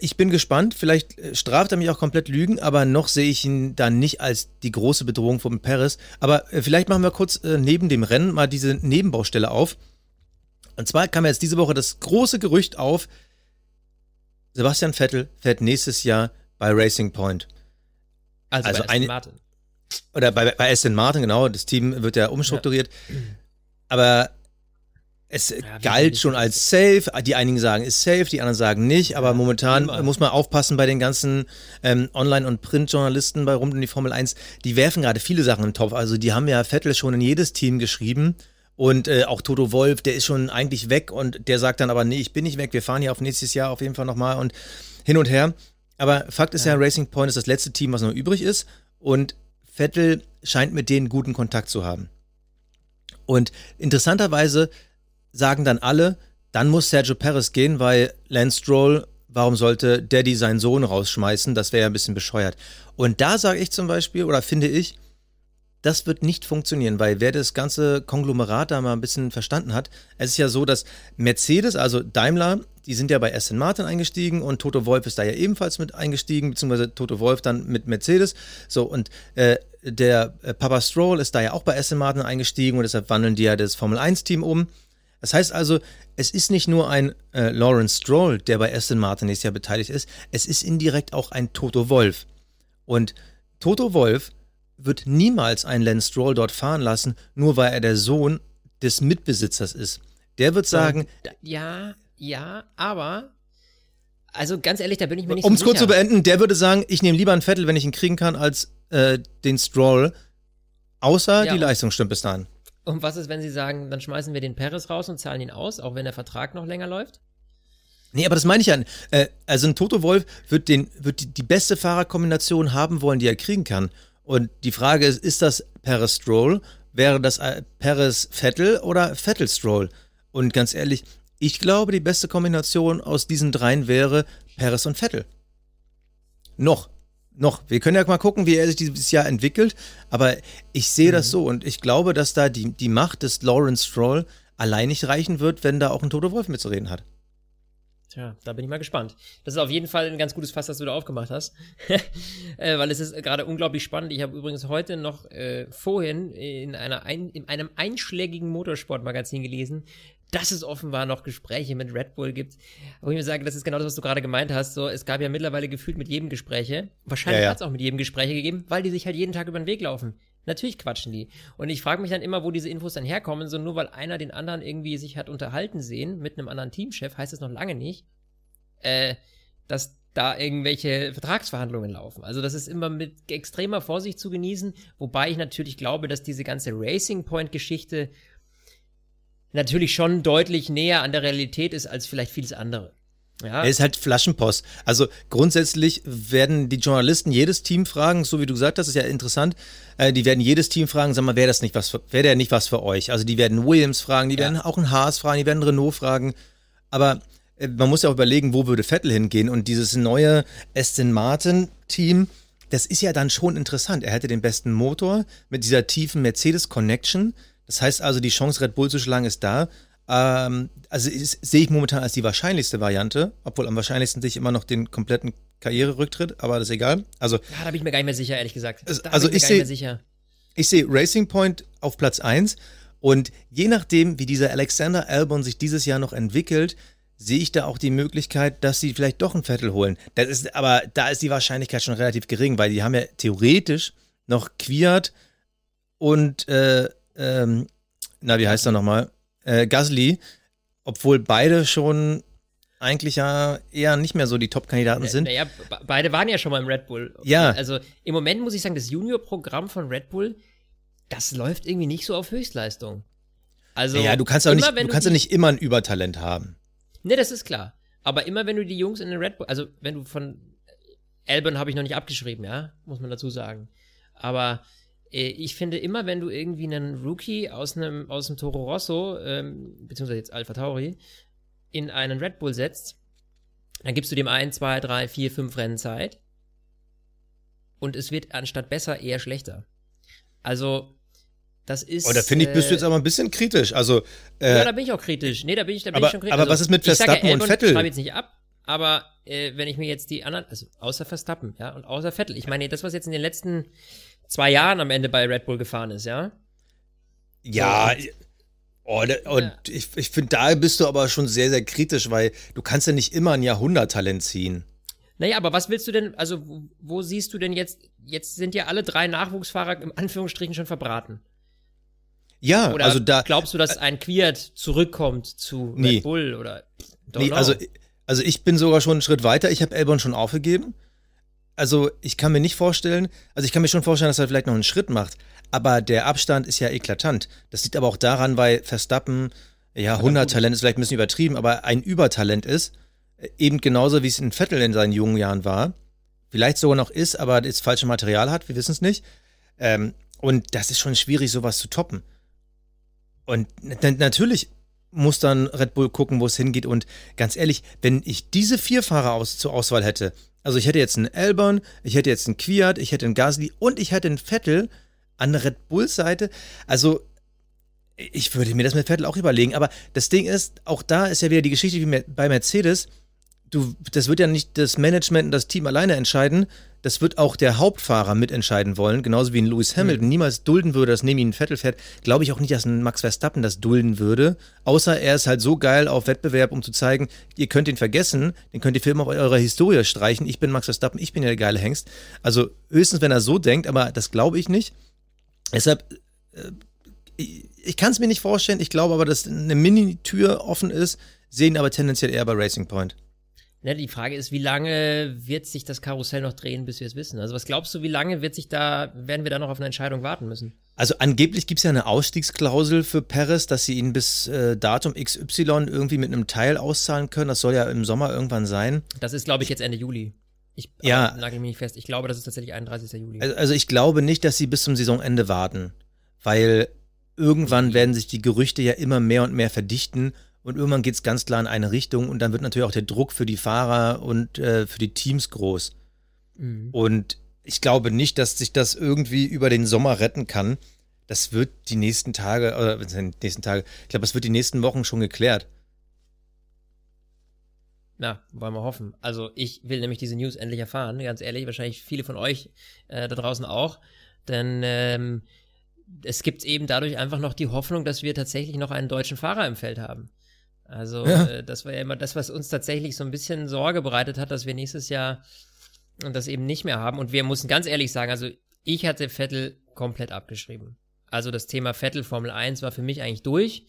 ich bin gespannt. Vielleicht äh, straft er mich auch komplett Lügen, aber noch sehe ich ihn da nicht als die große Bedrohung von Perez. Aber äh, vielleicht machen wir kurz äh, neben dem Rennen mal diese Nebenbaustelle auf. Und zwar kam jetzt diese Woche das große Gerücht auf, Sebastian Vettel fährt nächstes Jahr bei Racing Point. also, also bei Aston eine- Martin. Oder bei, bei Aston Martin, genau, das Team wird ja umstrukturiert. Aber es wie galt schon als safe. Die einigen sagen, ist safe, die anderen sagen nicht. Aber momentan immer. muss man aufpassen bei den ganzen ähm, Online- und Printjournalisten bei Rund um die Formel 1. Die werfen gerade viele Sachen im Topf. Also die haben ja Vettel schon in jedes Team geschrieben. Und äh, auch Toto Wolf, der ist schon eigentlich weg und der sagt dann aber, nee, ich bin nicht weg, wir fahren hier auf nächstes Jahr auf jeden Fall nochmal und hin und her. Aber Fakt ist ja. Racing Point ist das letzte Team, was noch übrig ist. Und Vettel scheint mit denen guten Kontakt zu haben. Und interessanterweise sagen dann alle, dann muss Sergio Perez gehen, weil Lance Stroll, warum sollte Daddy seinen Sohn rausschmeißen? Das wäre ja ein bisschen bescheuert. Und da sage ich zum Beispiel, oder finde ich, das wird nicht funktionieren, weil wer das ganze Konglomerat da mal ein bisschen verstanden hat, es ist ja so, dass Mercedes, also Daimler, die sind ja bei Aston Martin eingestiegen und Toto Wolf ist da ja ebenfalls mit eingestiegen, beziehungsweise Toto Wolf dann mit Mercedes. So, und äh, der äh, Papa Stroll ist da ja auch bei Aston Martin eingestiegen und deshalb wandeln die ja das Formel 1-Team um. Das heißt also, es ist nicht nur ein äh, Lawrence Stroll, der bei Aston Martin nächstes Jahr beteiligt ist, es ist indirekt auch ein Toto Wolf. Und Toto Wolf wird niemals einen Lance Stroll dort fahren lassen, nur weil er der Sohn des Mitbesitzers ist. Der wird sagen, Ja, ja, aber. Also ganz ehrlich, da bin ich mir nicht um es so kurz zu sicher. beenden, der würde sagen, ich nehme lieber einen Vettel, wenn ich ihn kriegen kann, als äh, den Stroll. Außer Ja, die Leistung stimmt bis dahin. Und was ist, wenn sie sagen, dann schmeißen wir den Perez raus und zahlen ihn aus, auch wenn der Vertrag noch länger läuft? Nee, aber das meine ich ja. Äh, also ein Toto Wolf wird, den, wird die, die beste Fahrerkombination haben wollen, die er kriegen kann. Und die Frage ist, ist das Perez Stroll? Wäre das äh, Perez Vettel oder Vettel Stroll? Und ganz ehrlich, ich glaube, die beste Kombination aus diesen dreien wäre Perez und Vettel. Noch. Noch. Wir können ja mal gucken, wie er sich dieses Jahr entwickelt. Aber ich sehe das so und ich glaube, dass da die, die Macht des Lawrence Stroll allein nicht reichen wird, wenn da auch ein Toto Wolf mitzureden hat. Tja, da bin ich mal gespannt. Das ist auf jeden Fall ein ganz gutes Fass, das du da aufgemacht hast. äh, weil es ist gerade unglaublich spannend. Ich habe übrigens heute noch äh, vorhin in, einer ein, in einem einschlägigen Motorsportmagazin gelesen, dass es offenbar noch Gespräche mit Red Bull gibt. Wo ich mir sage, das ist genau das, was du gerade gemeint hast. So, es gab ja mittlerweile gefühlt mit jedem Gespräche. Wahrscheinlich Ja, ja. hat es auch mit jedem Gespräche gegeben, weil die sich halt jeden Tag über den Weg laufen. Natürlich quatschen die. Und ich frage mich dann immer, wo diese Infos dann herkommen. So nur weil einer den anderen irgendwie sich hat unterhalten sehen mit einem anderen Teamchef, heißt das noch lange nicht, äh, dass da irgendwelche Vertragsverhandlungen laufen. Also das ist immer mit extremer Vorsicht zu genießen, wobei ich natürlich glaube, dass diese ganze Racing Point Geschichte natürlich schon deutlich näher an der Realität ist als vielleicht vieles andere. Ja, Er ist halt Flaschenpost. Also grundsätzlich werden die Journalisten jedes Team fragen, so wie du gesagt hast, ist ja interessant. Äh, die werden jedes Team fragen, sag mal, wäre das nicht was wäre der nicht was für euch? Also die werden Williams fragen, die Ja. werden auch einen Haas fragen, die werden Renault fragen. Aber äh, man muss ja auch überlegen, wo würde Vettel hingehen? Und dieses neue Aston Martin Team, das ist ja dann schon interessant. Er hätte den besten Motor mit dieser tiefen Mercedes Connection. Das heißt also, die Chance, Red Bull zu schlagen, ist da. Ähm, also sehe ich momentan als die wahrscheinlichste Variante, obwohl am wahrscheinlichsten sehe ich immer noch den kompletten Karriererücktritt, aber das ist egal. Also ja, da bin ich mir gar nicht mehr sicher, ehrlich gesagt. Es- Da also bin ich ich nicht seh- mehr sicher. ich sehe Racing Point auf Platz 1 und je nachdem, wie dieser Alexander Albon sich dieses Jahr noch entwickelt, sehe ich da auch die Möglichkeit, dass sie vielleicht doch einen Vettel holen. Das ist, aber da ist die Wahrscheinlichkeit schon relativ gering, weil die haben ja theoretisch noch Kwiat und äh, ähm, na, wie heißt er nochmal? Äh, Gasly, obwohl beide schon eigentlich ja eher nicht mehr so die Top-Kandidaten sind. Naja, be- beide waren ja schon mal im Red Bull. Ja. Also im Moment muss ich sagen, das Junior-Programm von Red Bull, das läuft irgendwie nicht so auf Höchstleistung. Also ja, du kannst immer, nicht, du kannst ja nicht immer ein Übertalent haben. Ne, das ist klar. Aber immer wenn du die Jungs in den Red Bull, also wenn du von Albon habe ich noch nicht abgeschrieben, ja, muss man dazu sagen. Aber äh, ich finde immer, wenn du irgendwie einen Rookie aus einem aus dem Toro Rosso, ähm, beziehungsweise jetzt Alpha Tauri, in einen Red Bull setzt, Dann gibst du dem ein, zwei, drei, vier, fünf Rennen Zeit. Und es wird anstatt besser eher schlechter. Also, das ist. Oh, da finde ich, bist du jetzt äh, aber ein bisschen kritisch. Also, äh, ja, da bin ich auch kritisch. Nee, da bin ich, da bin aber- ich schon kritisch. Also, aber was ist mit ich Verstappen ja, und Albon Vettel? schreibe jetzt nicht ab, aber äh, wenn ich mir jetzt die anderen, also außer Verstappen, ja, und außer Vettel, ich meine, das, was jetzt in den letzten zwei Jahren am Ende bei Red Bull gefahren ist, ja, ja. Oh, da, und Ja. ich, ich finde, da bist du aber schon sehr, sehr kritisch, weil du kannst ja nicht immer ein Jahrhunderttalent ziehen. Naja, aber was willst du denn, also wo, wo siehst du denn jetzt, jetzt sind ja alle drei Nachwuchsfahrer im Anführungsstrichen schon verbraten. Ja, Oder also da. glaubst du, dass ein Quiert zurückkommt zu Nee. Red Bull oder Nee, know. also, also ich bin sogar schon einen Schritt weiter. Ich habe Elbon schon aufgegeben. Also ich kann mir nicht vorstellen, also ich kann mir schon vorstellen, dass er vielleicht noch einen Schritt macht. Aber der Abstand ist ja eklatant. Das liegt aber auch daran, weil Verstappen, ja, 100 Talent ist vielleicht ein bisschen übertrieben, aber ein Übertalent ist. Äh, Eben genauso, wie es in Vettel in seinen jungen Jahren war. Vielleicht sogar noch ist, aber das falsche Material hat, wir wissen es nicht. Ähm, und das ist schon schwierig, sowas zu toppen. Und natürlich muss dann Red Bull gucken, wo es hingeht. Und ganz ehrlich, wenn ich diese vier Fahrer aus, zur Auswahl hätte, also ich hätte jetzt einen Albon, ich hätte jetzt einen Kwiat, ich hätte einen Gasly und ich hätte einen Vettel an der Red Bulls Seite, also ich würde mir das mit Vettel auch überlegen. Aber das Ding ist, auch da ist ja wieder die Geschichte wie bei Mercedes. Du, das wird ja nicht das Management und das Team alleine entscheiden. Das wird auch der Hauptfahrer mitentscheiden wollen, genauso wie ein Lewis Hamilton niemals dulden würde, dass neben ihm ein Vettel fährt. Glaube ich auch nicht, dass ein Max Verstappen das dulden würde. Außer er ist halt so geil auf Wettbewerb, um zu zeigen, ihr könnt ihn vergessen, den könnt ihr Film auf eurer Historie streichen. Ich bin Max Verstappen, ich bin ja der geile Hengst. Also höchstens, wenn er so denkt, aber das glaube ich nicht. Deshalb ich, ich kann es mir nicht vorstellen. Ich glaube aber, dass eine Mini-Tür offen ist, sehen aber tendenziell eher bei Racing Point. Ne, die Frage ist, wie lange wird sich das Karussell noch drehen, bis wir es wissen? Also was glaubst du, wie lange wird sich da, werden wir da noch auf eine Entscheidung warten müssen? Also angeblich gibt es ja eine Ausstiegsklausel für Perez, dass sie ihn bis äh, Datum XY irgendwie mit einem Teil auszahlen können. Das soll ja im Sommer irgendwann sein. Das ist, glaube ich, jetzt Ende Juli. Ich Ja. nagel mich nicht fest. Ich glaube, das ist tatsächlich 31. Juli. Also, also ich glaube nicht, dass sie bis zum Saisonende warten, weil irgendwann werden sich die Gerüchte ja immer mehr und mehr verdichten und irgendwann geht es ganz klar in eine Richtung und dann wird natürlich auch der Druck für die Fahrer und äh, für die Teams groß. Mhm. Und ich glaube nicht, dass sich das irgendwie über den Sommer retten kann. Das wird die nächsten Tage, oder sind die nächsten Tage, ich glaube, das wird die nächsten Wochen schon geklärt. Na, wollen wir hoffen. Also ich will nämlich diese News endlich erfahren, ganz ehrlich. Wahrscheinlich viele von euch äh, da draußen auch. Denn ähm, es gibt eben dadurch einfach noch die Hoffnung, dass wir tatsächlich noch einen deutschen Fahrer im Feld haben. Also Ja. äh, das war ja immer das, was uns tatsächlich so ein bisschen Sorge bereitet hat, dass wir nächstes Jahr das eben nicht mehr haben. Und wir mussten ganz ehrlich sagen, also ich hatte Vettel komplett abgeschrieben. Also das Thema Vettel Formel 1 war für mich eigentlich durch,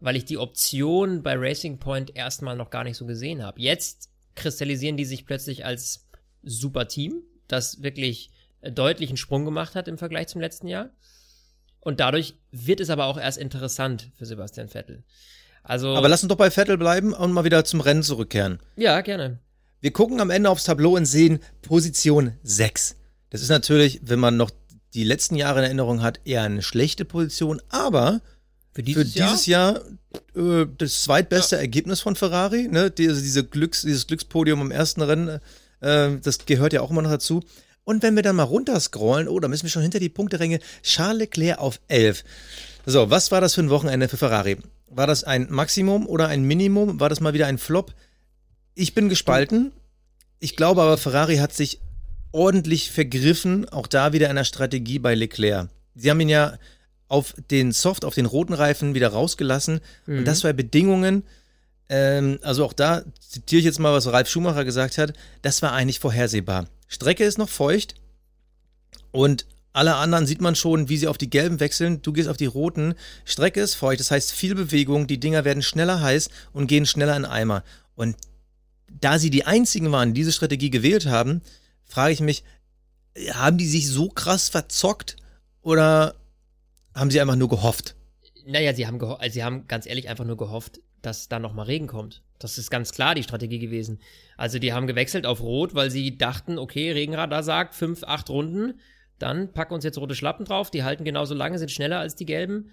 weil ich die Option bei Racing Point erstmal noch gar nicht so gesehen habe. Jetzt kristallisieren die sich plötzlich als super Team, das wirklich deutlich einen Sprung gemacht hat im Vergleich zum letzten Jahr. Und dadurch wird es aber auch erst interessant für Sebastian Vettel. Also, Aber lass uns doch bei Vettel bleiben und mal wieder zum Rennen zurückkehren. ja, gerne. Wir gucken am Ende aufs Tableau und sehen Position 6. Das ist natürlich, wenn man noch die letzten Jahre in Erinnerung hat, eher eine schlechte Position, aber Für für dieses, dieses Jahr, äh, das zweitbeste Ergebnis von Ferrari, ne? Diese, diese Glücks, dieses Glückspodium im ersten Rennen, äh, das gehört ja auch immer noch dazu. Und wenn wir dann mal runterscrollen, oh, da müssen wir schon hinter die Punkteränge, Charles Leclerc auf 11. So, was war das für ein Wochenende für Ferrari? War das ein Maximum oder ein Minimum? War das mal wieder ein Flop? Ich bin gespalten. Ich glaube aber, Ferrari hat sich ordentlich vergriffen, auch da wieder in der Strategie bei Leclerc. Sie haben ihn ja auf den Soft, auf den roten Reifen wieder rausgelassen. Mhm. Und das bei Bedingungen, ähm, also auch da zitiere ich jetzt mal, was Ralf Schumacher gesagt hat, das war eigentlich vorhersehbar. Strecke ist noch feucht und alle anderen sieht man schon, wie sie auf die gelben wechseln. Du gehst auf die roten. Strecke ist feucht, das heißt viel Bewegung, die Dinger werden schneller heiß und gehen schneller in Eimer. Und da sie die einzigen waren, die diese Strategie gewählt haben, frage ich mich, haben die sich so krass verzockt oder haben sie einfach nur gehofft? Naja, sie haben, geho- also sie haben ganz ehrlich einfach nur gehofft, dass da nochmal Regen kommt. Das ist ganz klar die Strategie gewesen. Also die haben gewechselt auf Rot, weil sie dachten, okay, Regenradar sagt fünf, acht Runden, dann pack uns jetzt rote Schlappen drauf, die halten genauso lange, sind schneller als die gelben.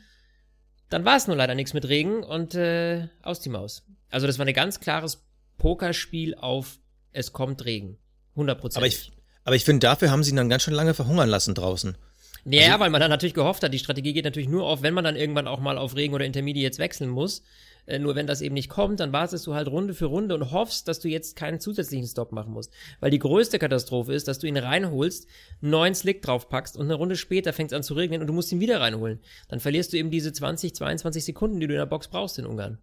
Dann war es nur leider nichts mit Regen und äh, aus die Maus. Also das war ein ganz klares Pokerspiel auf es kommt Regen. 100 Prozent. Aber ich, aber ich finde, dafür haben sie ihn dann ganz schön lange verhungern lassen draußen. Ja, also, weil man dann natürlich gehofft hat, die Strategie geht natürlich nur auf, wenn man dann irgendwann auch mal auf Regen oder Intermediates wechseln muss. Äh, nur wenn das eben nicht kommt, dann wartest du halt Runde für Runde und hoffst, dass du jetzt keinen zusätzlichen Stop machen musst. Weil die größte Katastrophe ist, dass du ihn reinholst, neuen Slick draufpackst und eine Runde später fängt es an zu regnen und du musst ihn wieder reinholen. Dann verlierst du eben diese 20, 22 Sekunden, die du in der Box brauchst in Ungarn.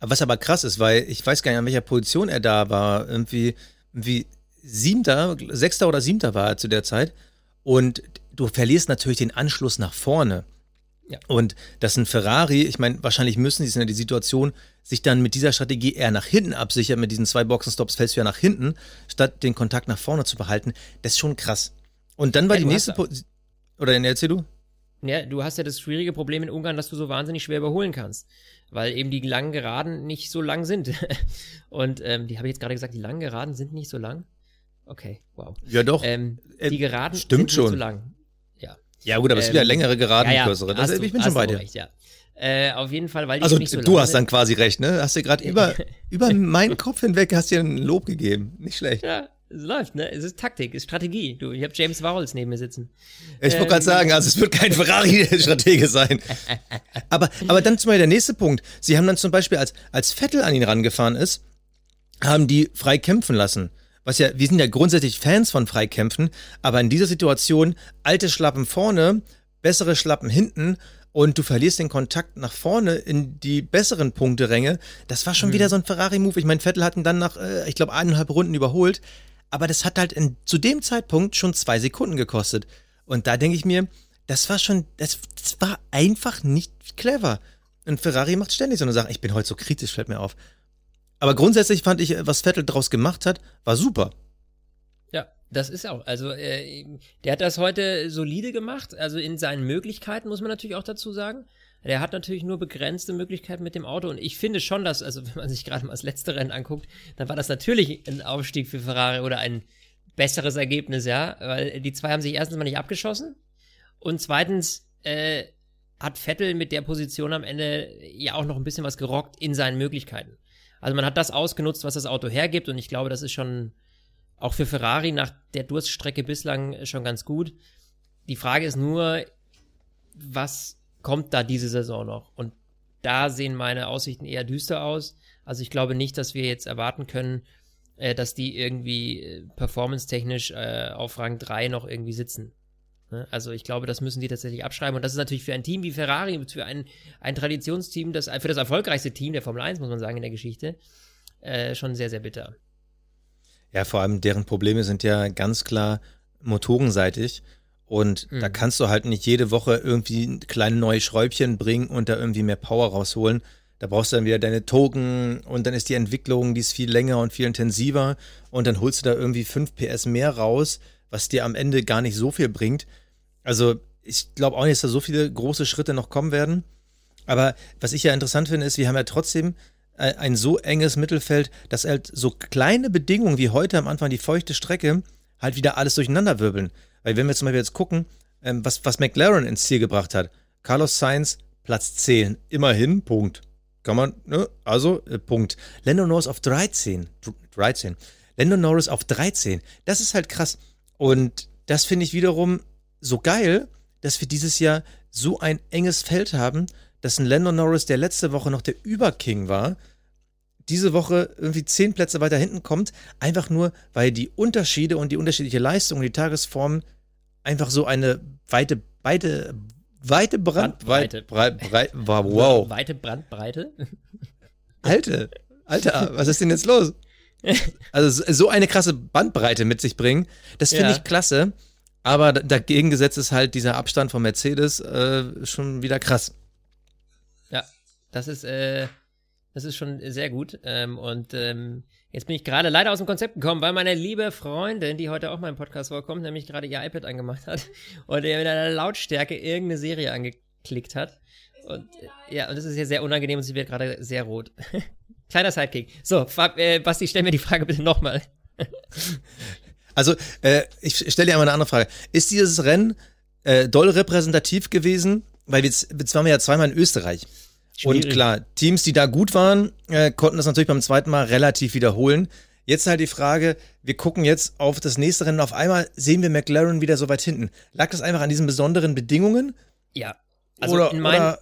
Was aber krass ist, weil ich weiß gar nicht, an welcher Position er da war. Irgendwie, irgendwie siebter, sechster oder siebter war er zu der Zeit. Und du verlierst natürlich den Anschluss nach vorne. Ja. Und dass ein Ferrari, ich meine, wahrscheinlich müssen sie in die Situation, sich dann mit dieser Strategie eher nach hinten absichern, mit diesen zwei Boxenstops fällst du ja nach hinten, statt den Kontakt nach vorne zu behalten. Das ist schon krass. Und dann war ja, die nächste. Oder erzähl du? Ja, du hast ja das schwierige Problem in Ungarn, dass du so wahnsinnig schwer überholen kannst. Weil eben die langen Geraden nicht so lang sind. Und ähm, die habe ich jetzt gerade gesagt, die langen Geraden sind nicht so lang. Okay, wow. Ja, doch. Ähm, äh, die Geraden stimmt sind schon. nicht so lang. Ja. Gut, aber es ähm, sind ja längere Geraden, ja, ja, kürzere. Das, ich bin schon bei dir. Recht, ja. Äh, auf jeden Fall, weil die also nicht so du hast dann quasi recht, ne? Hast du gerade über, über meinen Kopf hinweg hast dir ein Lob gegeben. Nicht schlecht. Ja, es läuft, ne? Es ist Taktik, es ist Strategie. Du, ich habe James Vowles neben mir sitzen. Ich wollte ähm, gerade sagen, also es wird kein Ferrari-Stratege sein. aber, aber dann zum Beispiel der nächste Punkt. Sie haben dann zum Beispiel, als, als Vettel an ihn rangefahren ist, haben die frei kämpfen lassen. Was ja, wir sind ja grundsätzlich Fans von Freikämpfen, aber in dieser Situation alte Schlappen vorne, bessere Schlappen hinten und du verlierst den Kontakt nach vorne in die besseren Punkteränge. Das war schon mhm. wieder so ein Ferrari-Move. Ich meine, Vettel hat ihn dann nach, äh, ich glaube, eineinhalb Runden überholt. Aber das hat halt in, zu dem Zeitpunkt schon zwei Sekunden gekostet. Und da denke ich mir, das war schon, das, das war einfach nicht clever. Und Ferrari macht ständig so eine Sache. Ich bin heute so kritisch, fällt mir auf. Aber grundsätzlich fand ich, was Vettel draus gemacht hat, war super. Ja, das ist auch. Also, äh, der hat das heute solide gemacht. Also in seinen Möglichkeiten, muss man natürlich auch dazu sagen. Der hat natürlich nur begrenzte Möglichkeiten mit dem Auto. Und ich finde schon, dass, also wenn man sich gerade mal das letzte Rennen anguckt, dann war das natürlich ein Aufstieg für Ferrari oder ein besseres Ergebnis, ja. Weil die zwei haben sich erstens mal nicht abgeschossen. Und zweitens, äh, hat Vettel mit der Position am Ende ja auch noch ein bisschen was gerockt in seinen Möglichkeiten. Also man hat das ausgenutzt, was das Auto hergibt und ich glaube, das ist schon auch für Ferrari nach der Durststrecke bislang schon ganz gut. Die Frage ist nur, was kommt da diese Saison noch? Und da sehen meine Aussichten eher düster aus. Also ich glaube nicht, dass wir jetzt erwarten können, äh, dass die irgendwie äh, performance-technisch äh, auf Rang 3 noch irgendwie sitzen. Ne? Also ich glaube, das müssen die tatsächlich abschreiben. Und das ist natürlich für ein Team wie Ferrari, für ein, ein Traditionsteam, das, für das erfolgreichste Team der Formel 1, muss man sagen, in der Geschichte, äh, schon sehr, sehr bitter. Ja, vor allem deren Probleme sind ja ganz klar motorenseitig. Und mhm. da kannst du halt nicht jede Woche irgendwie kleine neue Schräubchen bringen und da irgendwie mehr Power rausholen. Da brauchst du dann wieder deine Token und dann ist die Entwicklung, die ist viel länger und viel intensiver und dann holst du da irgendwie 5 PS mehr raus was dir am Ende gar nicht so viel bringt. Also ich glaube auch nicht, dass da so viele große Schritte noch kommen werden. Aber was ich ja interessant finde, ist, wir haben ja trotzdem äh, ein so enges Mittelfeld, dass halt so kleine Bedingungen wie heute am Anfang die feuchte Strecke halt wieder alles durcheinander wirbeln. Weil wenn wir zum Beispiel jetzt gucken, ähm, was, was McLaren ins Ziel gebracht hat. Carlos Sainz, Platz 10. Immerhin, Punkt. Kann man, ne? Also, äh, Punkt. Lando Norris auf 13. 13. Lando Norris auf 13. Das ist halt krass. Und das finde ich wiederum so geil, dass wir dieses Jahr so ein enges Feld haben, dass ein Lando Norris, der letzte Woche noch der Überking war, diese Woche irgendwie zehn Plätze weiter hinten kommt, einfach nur, weil die Unterschiede und die unterschiedliche Leistung und die Tagesform einfach so eine weite, weite, weite Brandbreite, Brand, Breit, wow. Weite Brandbreite? Alte, Alter, was ist denn jetzt los? Also so eine krasse Bandbreite mit sich bringen, das finde ja. ich klasse. Aber dagegen gesetzt ist halt dieser Abstand von Mercedes äh, schon wieder krass. Ja, das ist, äh, das ist schon sehr gut. Ähm, und ähm, jetzt bin ich gerade leider aus dem Konzept gekommen, weil meine liebe Freundin, die heute auch mal im Podcast vorkommt, nämlich gerade ihr iPad angemacht hat und er mit einer Lautstärke irgendeine Serie angeklickt hat. Und äh, ja, und das ist ja sehr unangenehm und sie wird gerade sehr rot. Kleiner Sidekick. So, äh, Basti, stell mir die Frage bitte nochmal. also, äh, ich stelle dir einmal eine andere Frage. Ist dieses Rennen äh, doll repräsentativ gewesen? Weil jetzt, jetzt waren wir ja zweimal in Österreich. Schwierig. Und klar, Teams, die da gut waren, äh, konnten das natürlich beim zweiten Mal relativ wiederholen. Jetzt halt die Frage, wir gucken jetzt auf das nächste Rennen. Auf einmal sehen wir McLaren wieder so weit hinten. Lag das einfach an diesen besonderen Bedingungen? Ja. Also oder, in meinen,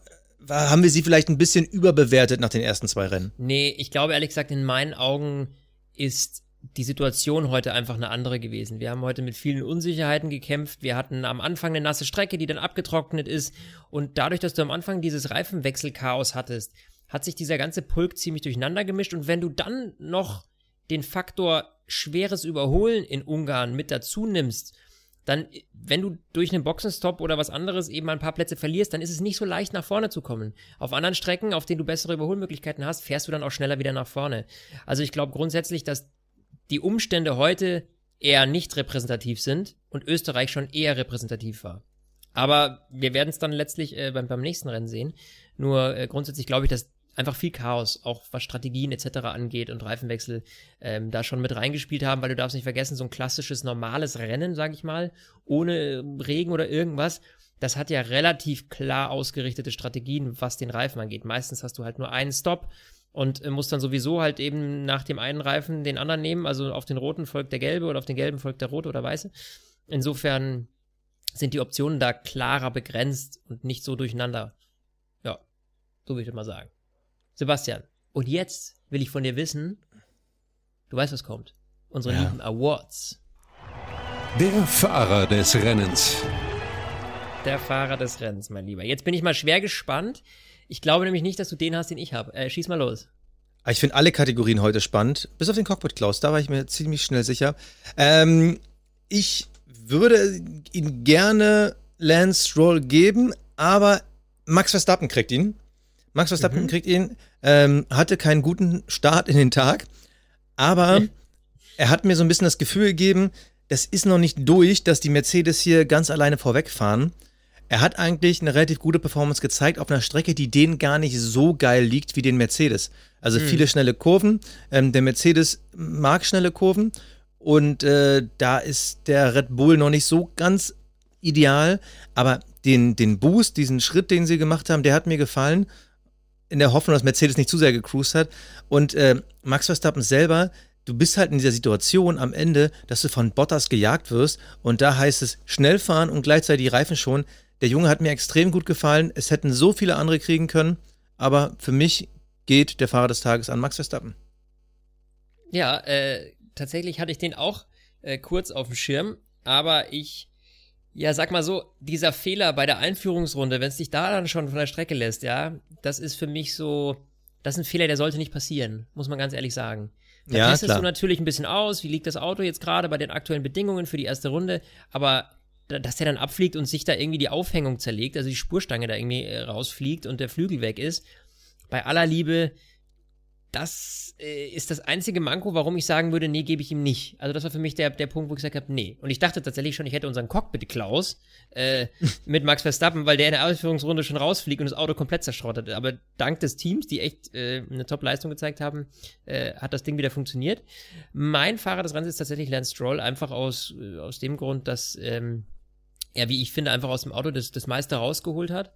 oder haben wir sie vielleicht ein bisschen überbewertet nach den ersten zwei Rennen? Nee, ich glaube ehrlich gesagt, in meinen Augen ist die Situation heute einfach eine andere gewesen. Wir haben heute mit vielen Unsicherheiten gekämpft. Wir hatten am Anfang eine nasse Strecke, die dann abgetrocknet ist. Und dadurch, dass du am Anfang dieses Reifenwechselchaos hattest, hat sich dieser ganze Pulk ziemlich durcheinander gemischt. Und wenn du dann noch den Faktor schweres Überholen in Ungarn mit dazu nimmst, dann, wenn du durch einen Boxenstopp oder was anderes eben ein paar Plätze verlierst, dann ist es nicht so leicht nach vorne zu kommen. Auf anderen Strecken, auf denen du bessere Überholmöglichkeiten hast, fährst du dann auch schneller wieder nach vorne. Also ich glaube grundsätzlich, dass die Umstände heute eher nicht repräsentativ sind und Österreich schon eher repräsentativ war. Aber wir werden es dann letztlich äh, beim, beim nächsten Rennen sehen. Nur äh, grundsätzlich glaube ich, dass einfach viel Chaos, auch was Strategien etc. angeht und Reifenwechsel, ähm, da schon mit reingespielt haben, weil du darfst nicht vergessen, so ein klassisches normales Rennen, sag ich mal, ohne Regen oder irgendwas, das hat ja relativ klar ausgerichtete Strategien, was den Reifen angeht. Meistens hast du halt nur einen Stop und äh, musst dann sowieso halt eben nach dem einen Reifen den anderen nehmen, also auf den roten folgt der gelbe oder auf den gelben folgt der rote oder weiße. Insofern sind die Optionen da klarer begrenzt und nicht so durcheinander. Ja, so würde ich mal sagen. Sebastian, und jetzt will ich von dir wissen, du weißt, was kommt. Unsere ja. lieben Awards. Der Fahrer des Rennens. Der Fahrer des Rennens, mein Lieber. Jetzt bin ich mal schwer gespannt. Ich glaube nämlich nicht, dass du den hast, den ich habe. Äh, schieß mal los. Ah, ich finde alle Kategorien heute spannend, bis auf den Cockpit Klaus, da war ich mir ziemlich schnell sicher. Ähm, ich würde ihn gerne Lance Stroll geben, aber Max Verstappen kriegt ihn. Max Verstappen mhm. kriegt ihn, ähm, hatte keinen guten Start in den Tag, aber er hat mir so ein bisschen das Gefühl gegeben, das ist noch nicht durch, dass die Mercedes hier ganz alleine vorwegfahren. Er hat eigentlich eine relativ gute Performance gezeigt auf einer Strecke, die denen gar nicht so geil liegt wie den Mercedes. Also mhm. viele schnelle Kurven. Ähm, der Mercedes mag schnelle Kurven und äh, da ist der Red Bull noch nicht so ganz ideal. Aber den, den Boost, diesen Schritt, den sie gemacht haben, der hat mir gefallen in der Hoffnung, dass Mercedes nicht zu sehr gecruised hat. Und äh, Max Verstappen selber, du bist halt in dieser Situation am Ende, dass du von Bottas gejagt wirst und da heißt es schnell fahren und gleichzeitig die Reifen schon. Der Junge hat mir extrem gut gefallen. Es hätten so viele andere kriegen können, aber für mich geht der Fahrer des Tages an Max Verstappen. Ja, äh, tatsächlich hatte ich den auch äh, kurz auf dem Schirm, aber ich ja, sag mal so, dieser Fehler bei der Einführungsrunde, wenn es dich da dann schon von der Strecke lässt, ja, das ist für mich so, das ist ein Fehler, der sollte nicht passieren, muss man ganz ehrlich sagen. Da ja, testest klar. du natürlich ein bisschen aus, wie liegt das Auto jetzt gerade bei den aktuellen Bedingungen für die erste Runde, aber dass der dann abfliegt und sich da irgendwie die Aufhängung zerlegt, also die Spurstange da irgendwie äh, rausfliegt und der Flügel weg ist, bei aller Liebe, das äh, ist das einzige Manko, warum ich sagen würde, nee, gebe ich ihm nicht. Also das war für mich der, der Punkt, wo ich gesagt habe, nee. Und ich dachte tatsächlich schon, ich hätte unseren Cockpit Klaus äh, mit Max Verstappen, weil der in der Ausführungsrunde schon rausfliegt und das Auto komplett zerschrottet. Aber dank des Teams, die echt äh, eine Top-Leistung gezeigt haben, äh, hat das Ding wieder funktioniert. Mein Fahrer des Rennens ist tatsächlich Lance Stroll, einfach aus, äh, aus dem Grund, dass ähm, er, wie ich finde, einfach aus dem Auto das, das meiste rausgeholt hat.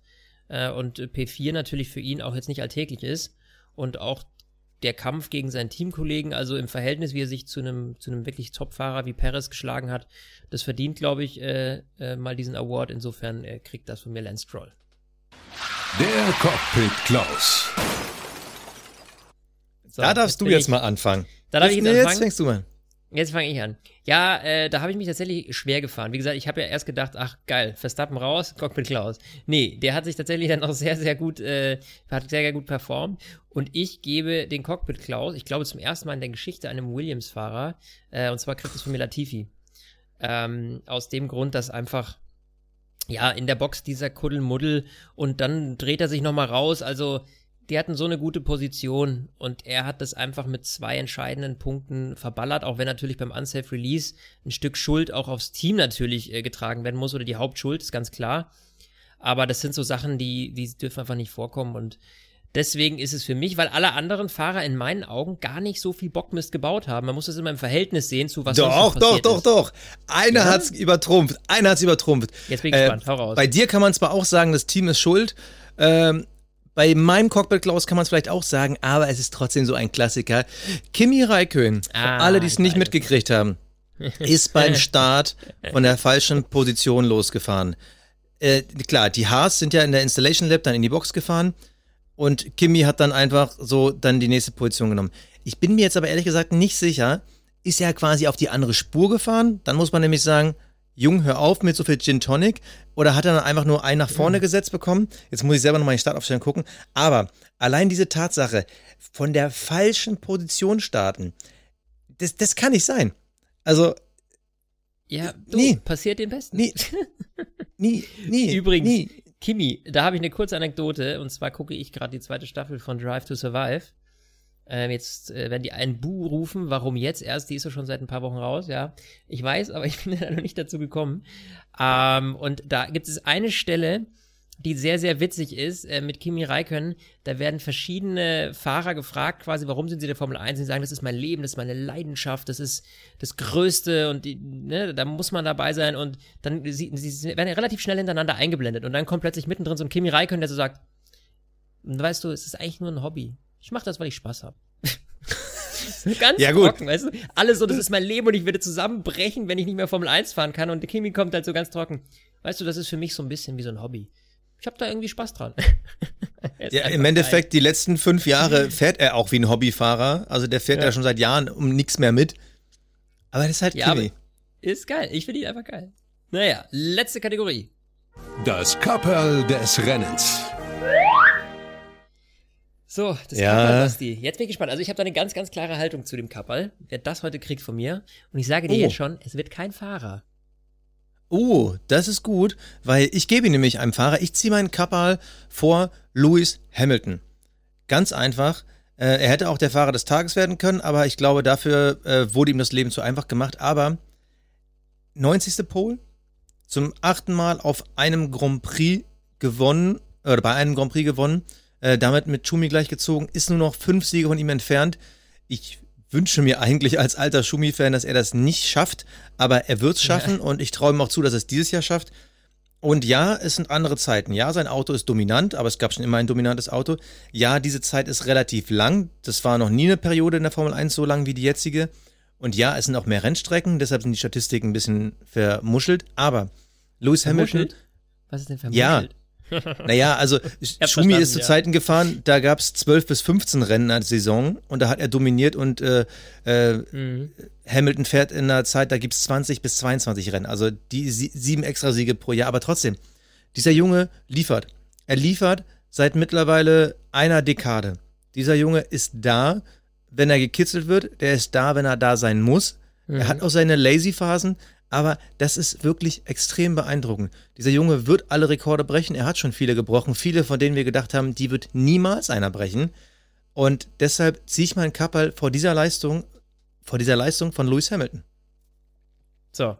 Äh, und P4 natürlich für ihn auch jetzt nicht alltäglich ist und auch der Kampf gegen seinen Teamkollegen, also im Verhältnis, wie er sich zu einem, zu einem wirklich Top-Fahrer wie Perez geschlagen hat, das verdient, glaube ich, äh, äh, mal diesen Award. Insofern äh, kriegt das von mir Lance Stroll. Der Cockpit Klaus. So, da darfst du jetzt mal anfangen. Da darf ich jetzt, nee, jetzt fängst du mal. Jetzt fange ich an. Ja, äh, da habe ich mich tatsächlich schwer gefahren. Wie gesagt, ich habe ja erst gedacht, ach geil, Verstappen raus, Cockpit Klaus. Nee, der hat sich tatsächlich dann auch sehr, sehr gut, äh, hat sehr, sehr gut performt. Und ich gebe den Cockpit Klaus, ich glaube zum ersten Mal in der Geschichte einem Williams-Fahrer, äh, und zwar es von mir Latifi. Ähm, aus dem Grund, dass einfach ja, in der Box dieser Kuddelmuddel und dann dreht er sich nochmal raus. Also, die hatten so eine gute Position und er hat das einfach mit zwei entscheidenden Punkten verballert, auch wenn natürlich beim Unsafe Release ein Stück Schuld auch aufs Team natürlich äh, getragen werden muss oder die Hauptschuld, ist ganz klar. Aber das sind so Sachen, die, die dürfen einfach nicht vorkommen und deswegen ist es für mich, weil alle anderen Fahrer in meinen Augen gar nicht so viel Bockmist gebaut haben. Man muss das immer im Verhältnis sehen zu was Doch, doch, doch, ist. doch. Einer ja? hat's übertrumpft. Einer hat's übertrumpft. Jetzt bin ich äh, gespannt. Hau raus. Bei dir kann man zwar auch sagen, das Team ist schuld. Ähm, bei meinem Cockpit Klaus kann man es vielleicht auch sagen, aber es ist trotzdem so ein Klassiker. Kimi Raikön, Ah, alle, die es ich nicht mitgekriegt haben, ist beim Start von der falschen Position losgefahren. Äh, klar, die Haas sind ja in der Installation Lab dann in die Box gefahren und Kimi hat dann einfach so dann die nächste Position genommen. Ich bin mir jetzt aber ehrlich gesagt nicht sicher, ist er quasi auf die andere Spur gefahren? Dann muss man nämlich sagen, Jung, hör auf mit so viel Gin Tonic. Oder hat er dann einfach nur einen nach vorne gesetzt bekommen? Jetzt muss ich selber nochmal in die Startaufstellung gucken. Aber allein diese Tatsache, von der falschen Position starten, das, das kann nicht sein. Also, Ja, du, Nee. passiert den Besten. nie, nie, nie. Übrigens, nie. Kimi, da habe ich eine kurze Anekdote. Und zwar gucke ich gerade die zweite Staffel von Drive to Survive. Ähm, jetzt äh, werden die einen Bu rufen. Warum jetzt erst? Die ist ja schon seit ein paar Wochen raus, ja. Ich weiß, aber ich bin da noch nicht dazu gekommen. Ähm, und da gibt es eine Stelle, die sehr, sehr witzig ist, äh, mit Kimi Räikkönen. Da werden verschiedene Fahrer gefragt, quasi, warum sind sie der Formel 1? Sie sagen, das ist mein Leben, das ist meine Leidenschaft, das ist das Größte und die, ne, da muss man dabei sein. Und dann sie, sie werden relativ schnell hintereinander eingeblendet. Und dann kommt plötzlich mittendrin so ein Kimi Räikkönen, der so sagt, weißt du, es ist eigentlich nur ein Hobby. Ich mache das, weil ich Spaß habe. Ganz Ja, gut. trocken, weißt du? Alles so, das ist mein Leben und ich würde zusammenbrechen, wenn ich nicht mehr Formel 1 fahren kann. Und der Kimi kommt halt so ganz trocken. Weißt du, das ist für mich so ein bisschen wie so ein Hobby. Ich habe da irgendwie Spaß dran. Ja, im Endeffekt, die letzten fünf Jahre fährt er auch wie ein Hobbyfahrer. Also der fährt ja, Ja. schon seit Jahren um nichts mehr mit. Aber das ist halt Ja, Kimi. Ist geil. Ich finde ihn einfach geil. Naja, letzte Kategorie. Das Kapperl des Rennens. So, das Ja. Kapperl, Basti. Jetzt bin ich gespannt. Also ich habe da eine ganz, ganz klare Haltung zu dem Kapperl. Wer das heute kriegt von mir. Und ich sage dir Oh. jetzt schon, es wird kein Fahrer. Oh, das ist gut, weil ich gebe ihn nämlich einem Fahrer. Ich ziehe meinen Kapperl vor Lewis Hamilton. Ganz einfach. Äh, er hätte auch der Fahrer des Tages werden können, aber ich glaube, dafür äh, wurde ihm das Leben zu einfach gemacht. Aber 90. Pole, zum achten Mal auf einem Grand Prix gewonnen, oder bei einem Grand Prix gewonnen, äh, damit mit Schumi gleichgezogen, ist nur noch fünf Siege von ihm entfernt. Ich wünsche mir eigentlich als alter Schumi-Fan, dass er das nicht schafft, aber er wird es schaffen und ich traue ihm auch zu, dass er es dieses Jahr schafft. Und ja, es sind andere Zeiten. Ja, sein Auto ist dominant, aber es gab schon immer ein dominantes Auto. Ja, diese Zeit ist relativ lang. Das war noch nie eine Periode in der Formel 1 so lang wie die jetzige. Und ja, es sind auch mehr Rennstrecken, deshalb sind die Statistiken ein bisschen vermuschelt. Aber Lewis Hamilton, Vermuschelt? Was ist denn Ja. Naja, also Schumi ist zu ja. Zeiten gefahren, da gab es 12 bis 15 Rennen als Saison und da hat er dominiert und äh, äh, Mhm. Hamilton fährt in einer Zeit, da gibt es 20 bis 22 Rennen, also die sie sieben Extrasiege pro Jahr, aber trotzdem, dieser Junge liefert. Er liefert seit mittlerweile einer Dekade. Dieser Junge ist da, wenn er gekitzelt wird, der ist da, wenn er da sein muss. Er hat auch seine Lazy-Phasen, aber das ist wirklich extrem beeindruckend. Dieser Junge wird alle Rekorde brechen. Er hat schon viele gebrochen. Viele, von denen wir gedacht haben, die wird niemals einer brechen. Und deshalb ziehe ich meinen Kapperl vor dieser Leistung, vor dieser Leistung von Lewis Hamilton. So.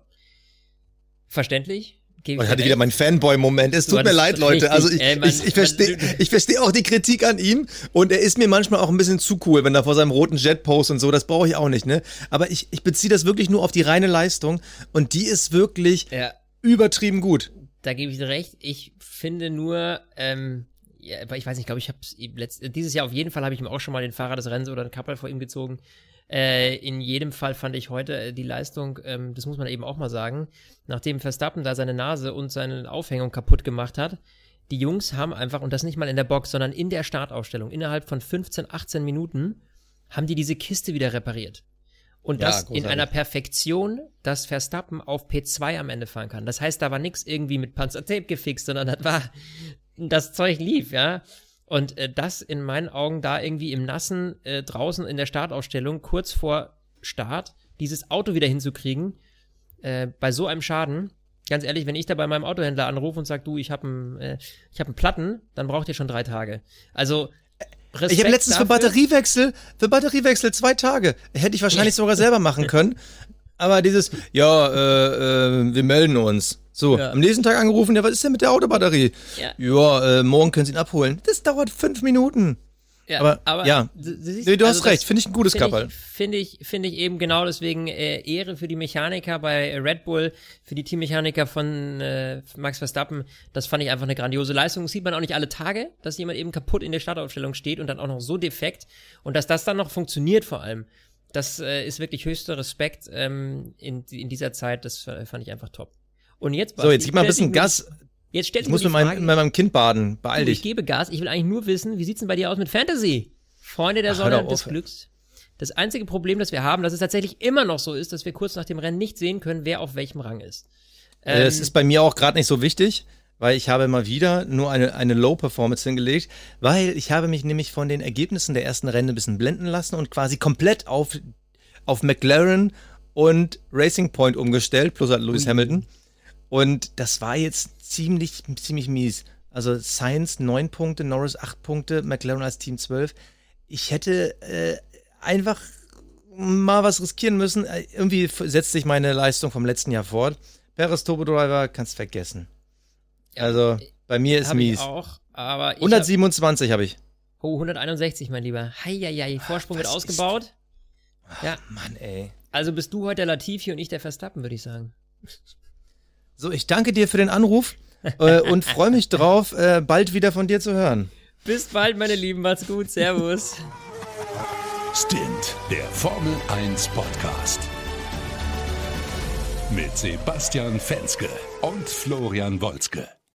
Verständlich? Gebe dir ich hatte wieder meinen Fanboy-Moment. Es tut mir leid, Leute. richtig, Also ich, ey, man- ich, ich verstehe versteh auch die Kritik an ihm und er ist mir manchmal auch ein bisschen zu cool, wenn er vor seinem roten Jet post und so. Das brauche ich auch nicht, ne? Aber ich, ich beziehe das wirklich nur auf die reine Leistung und die ist wirklich Ja, übertrieben gut. da gebe ich dir recht. Ich finde nur, ähm, ja, ich weiß nicht, ich glaube, ich habe dieses Jahr auf jeden Fall habe ich ihm auch schon mal den Fahrer des Rennens oder einen Kappel vor ihm gezogen. Äh, in jedem Fall fand ich heute äh, die Leistung, ähm, das muss man eben auch mal sagen, nachdem Verstappen da seine Nase und seine Aufhängung kaputt gemacht hat, die Jungs haben einfach, und das nicht mal in der Box, sondern in der Startaufstellung, innerhalb von 15, 18 Minuten, haben die diese Kiste wieder repariert. Und Ja, das in großartig. einer Perfektion, dass Verstappen auf P2 am Ende fahren kann. Das heißt, da war nichts irgendwie mit Panzertape gefixt, sondern das war, das Zeug lief, ja. Und äh, das in meinen Augen da irgendwie im Nassen äh, draußen in der Startaufstellung, kurz vor Start, dieses Auto wieder hinzukriegen, äh, bei so einem Schaden, ganz ehrlich, wenn ich da bei meinem Autohändler anrufe und sage, du, ich habe einen äh, ich hab einen Platten, dann braucht ihr schon drei Tage. Also Respekt ich habe letztens für dafür. Batteriewechsel, für Batteriewechsel zwei Tage. Hätte ich wahrscheinlich sogar selber machen können. Aber dieses, ja, äh, äh, wir melden uns. So, Ja. am nächsten Tag angerufen, ja, was ist denn mit der Autobatterie? Ja. Ja, äh, morgen können Sie ihn abholen. Das dauert fünf Minuten. Ja, aber, aber ja, du, du, du hast also recht, finde ich ein gutes find. Finde ich, finde ich eben genau deswegen äh, Ehre für die Mechaniker bei Red Bull, für die Teammechaniker von äh, Max Verstappen. Das fand ich einfach eine grandiose Leistung. Das sieht man auch nicht alle Tage, dass jemand eben kaputt in der Startaufstellung steht und dann auch noch so defekt und dass das dann noch funktioniert vor allem. Das äh, ist wirklich höchster Respekt ähm, in, in dieser Zeit. Das fand ich einfach top. Und jetzt Basti, so jetzt gib mal ein bisschen Gas. Jetzt stellt ich muss mit, meinem, mit meinem Kind baden. Beeil dich. Ich gebe Gas. Ich will eigentlich nur wissen, wie sieht's denn bei dir aus mit Fantasy? Freunde der Ach, Sonne und des Glücks. Das einzige Problem, das wir haben, dass es tatsächlich immer noch so ist, dass wir kurz nach dem Rennen nicht sehen können, wer auf welchem Rang ist. Ähm, das ist bei mir auch gerade nicht so wichtig, weil ich habe mal wieder nur eine, eine Low-Performance hingelegt, weil ich habe mich nämlich von den Ergebnissen der ersten Rennen ein bisschen blenden lassen und quasi komplett auf, auf McLaren und Racing Point umgestellt, plus halt Lewis Hamilton. Und das war jetzt ziemlich, ziemlich mies. Also Science 9 Punkte, Norris 8 Punkte, McLaren als Team 12. Ich hätte äh, einfach mal was riskieren müssen. Äh, irgendwie setzt sich meine Leistung vom letzten Jahr fort. Perez Turbo Driver kannst vergessen. Ja, also bei mir ist mies. Ich auch, aber ich 127 habe hab ich. Oh, 161, mein Lieber. Heieiei, Vorsprung wird ausgebaut. Ach, ja. Mann, ey. Also bist du heute der Latifi und ich der Verstappen, würde ich sagen. So, ich danke dir für den Anruf äh, und freue mich drauf, äh, bald wieder von dir zu hören. Bis bald, meine Lieben. Macht's gut. Servus. Stint, der Formel 1 Podcast. Mit Sebastian Fenske und Florian Wolzke.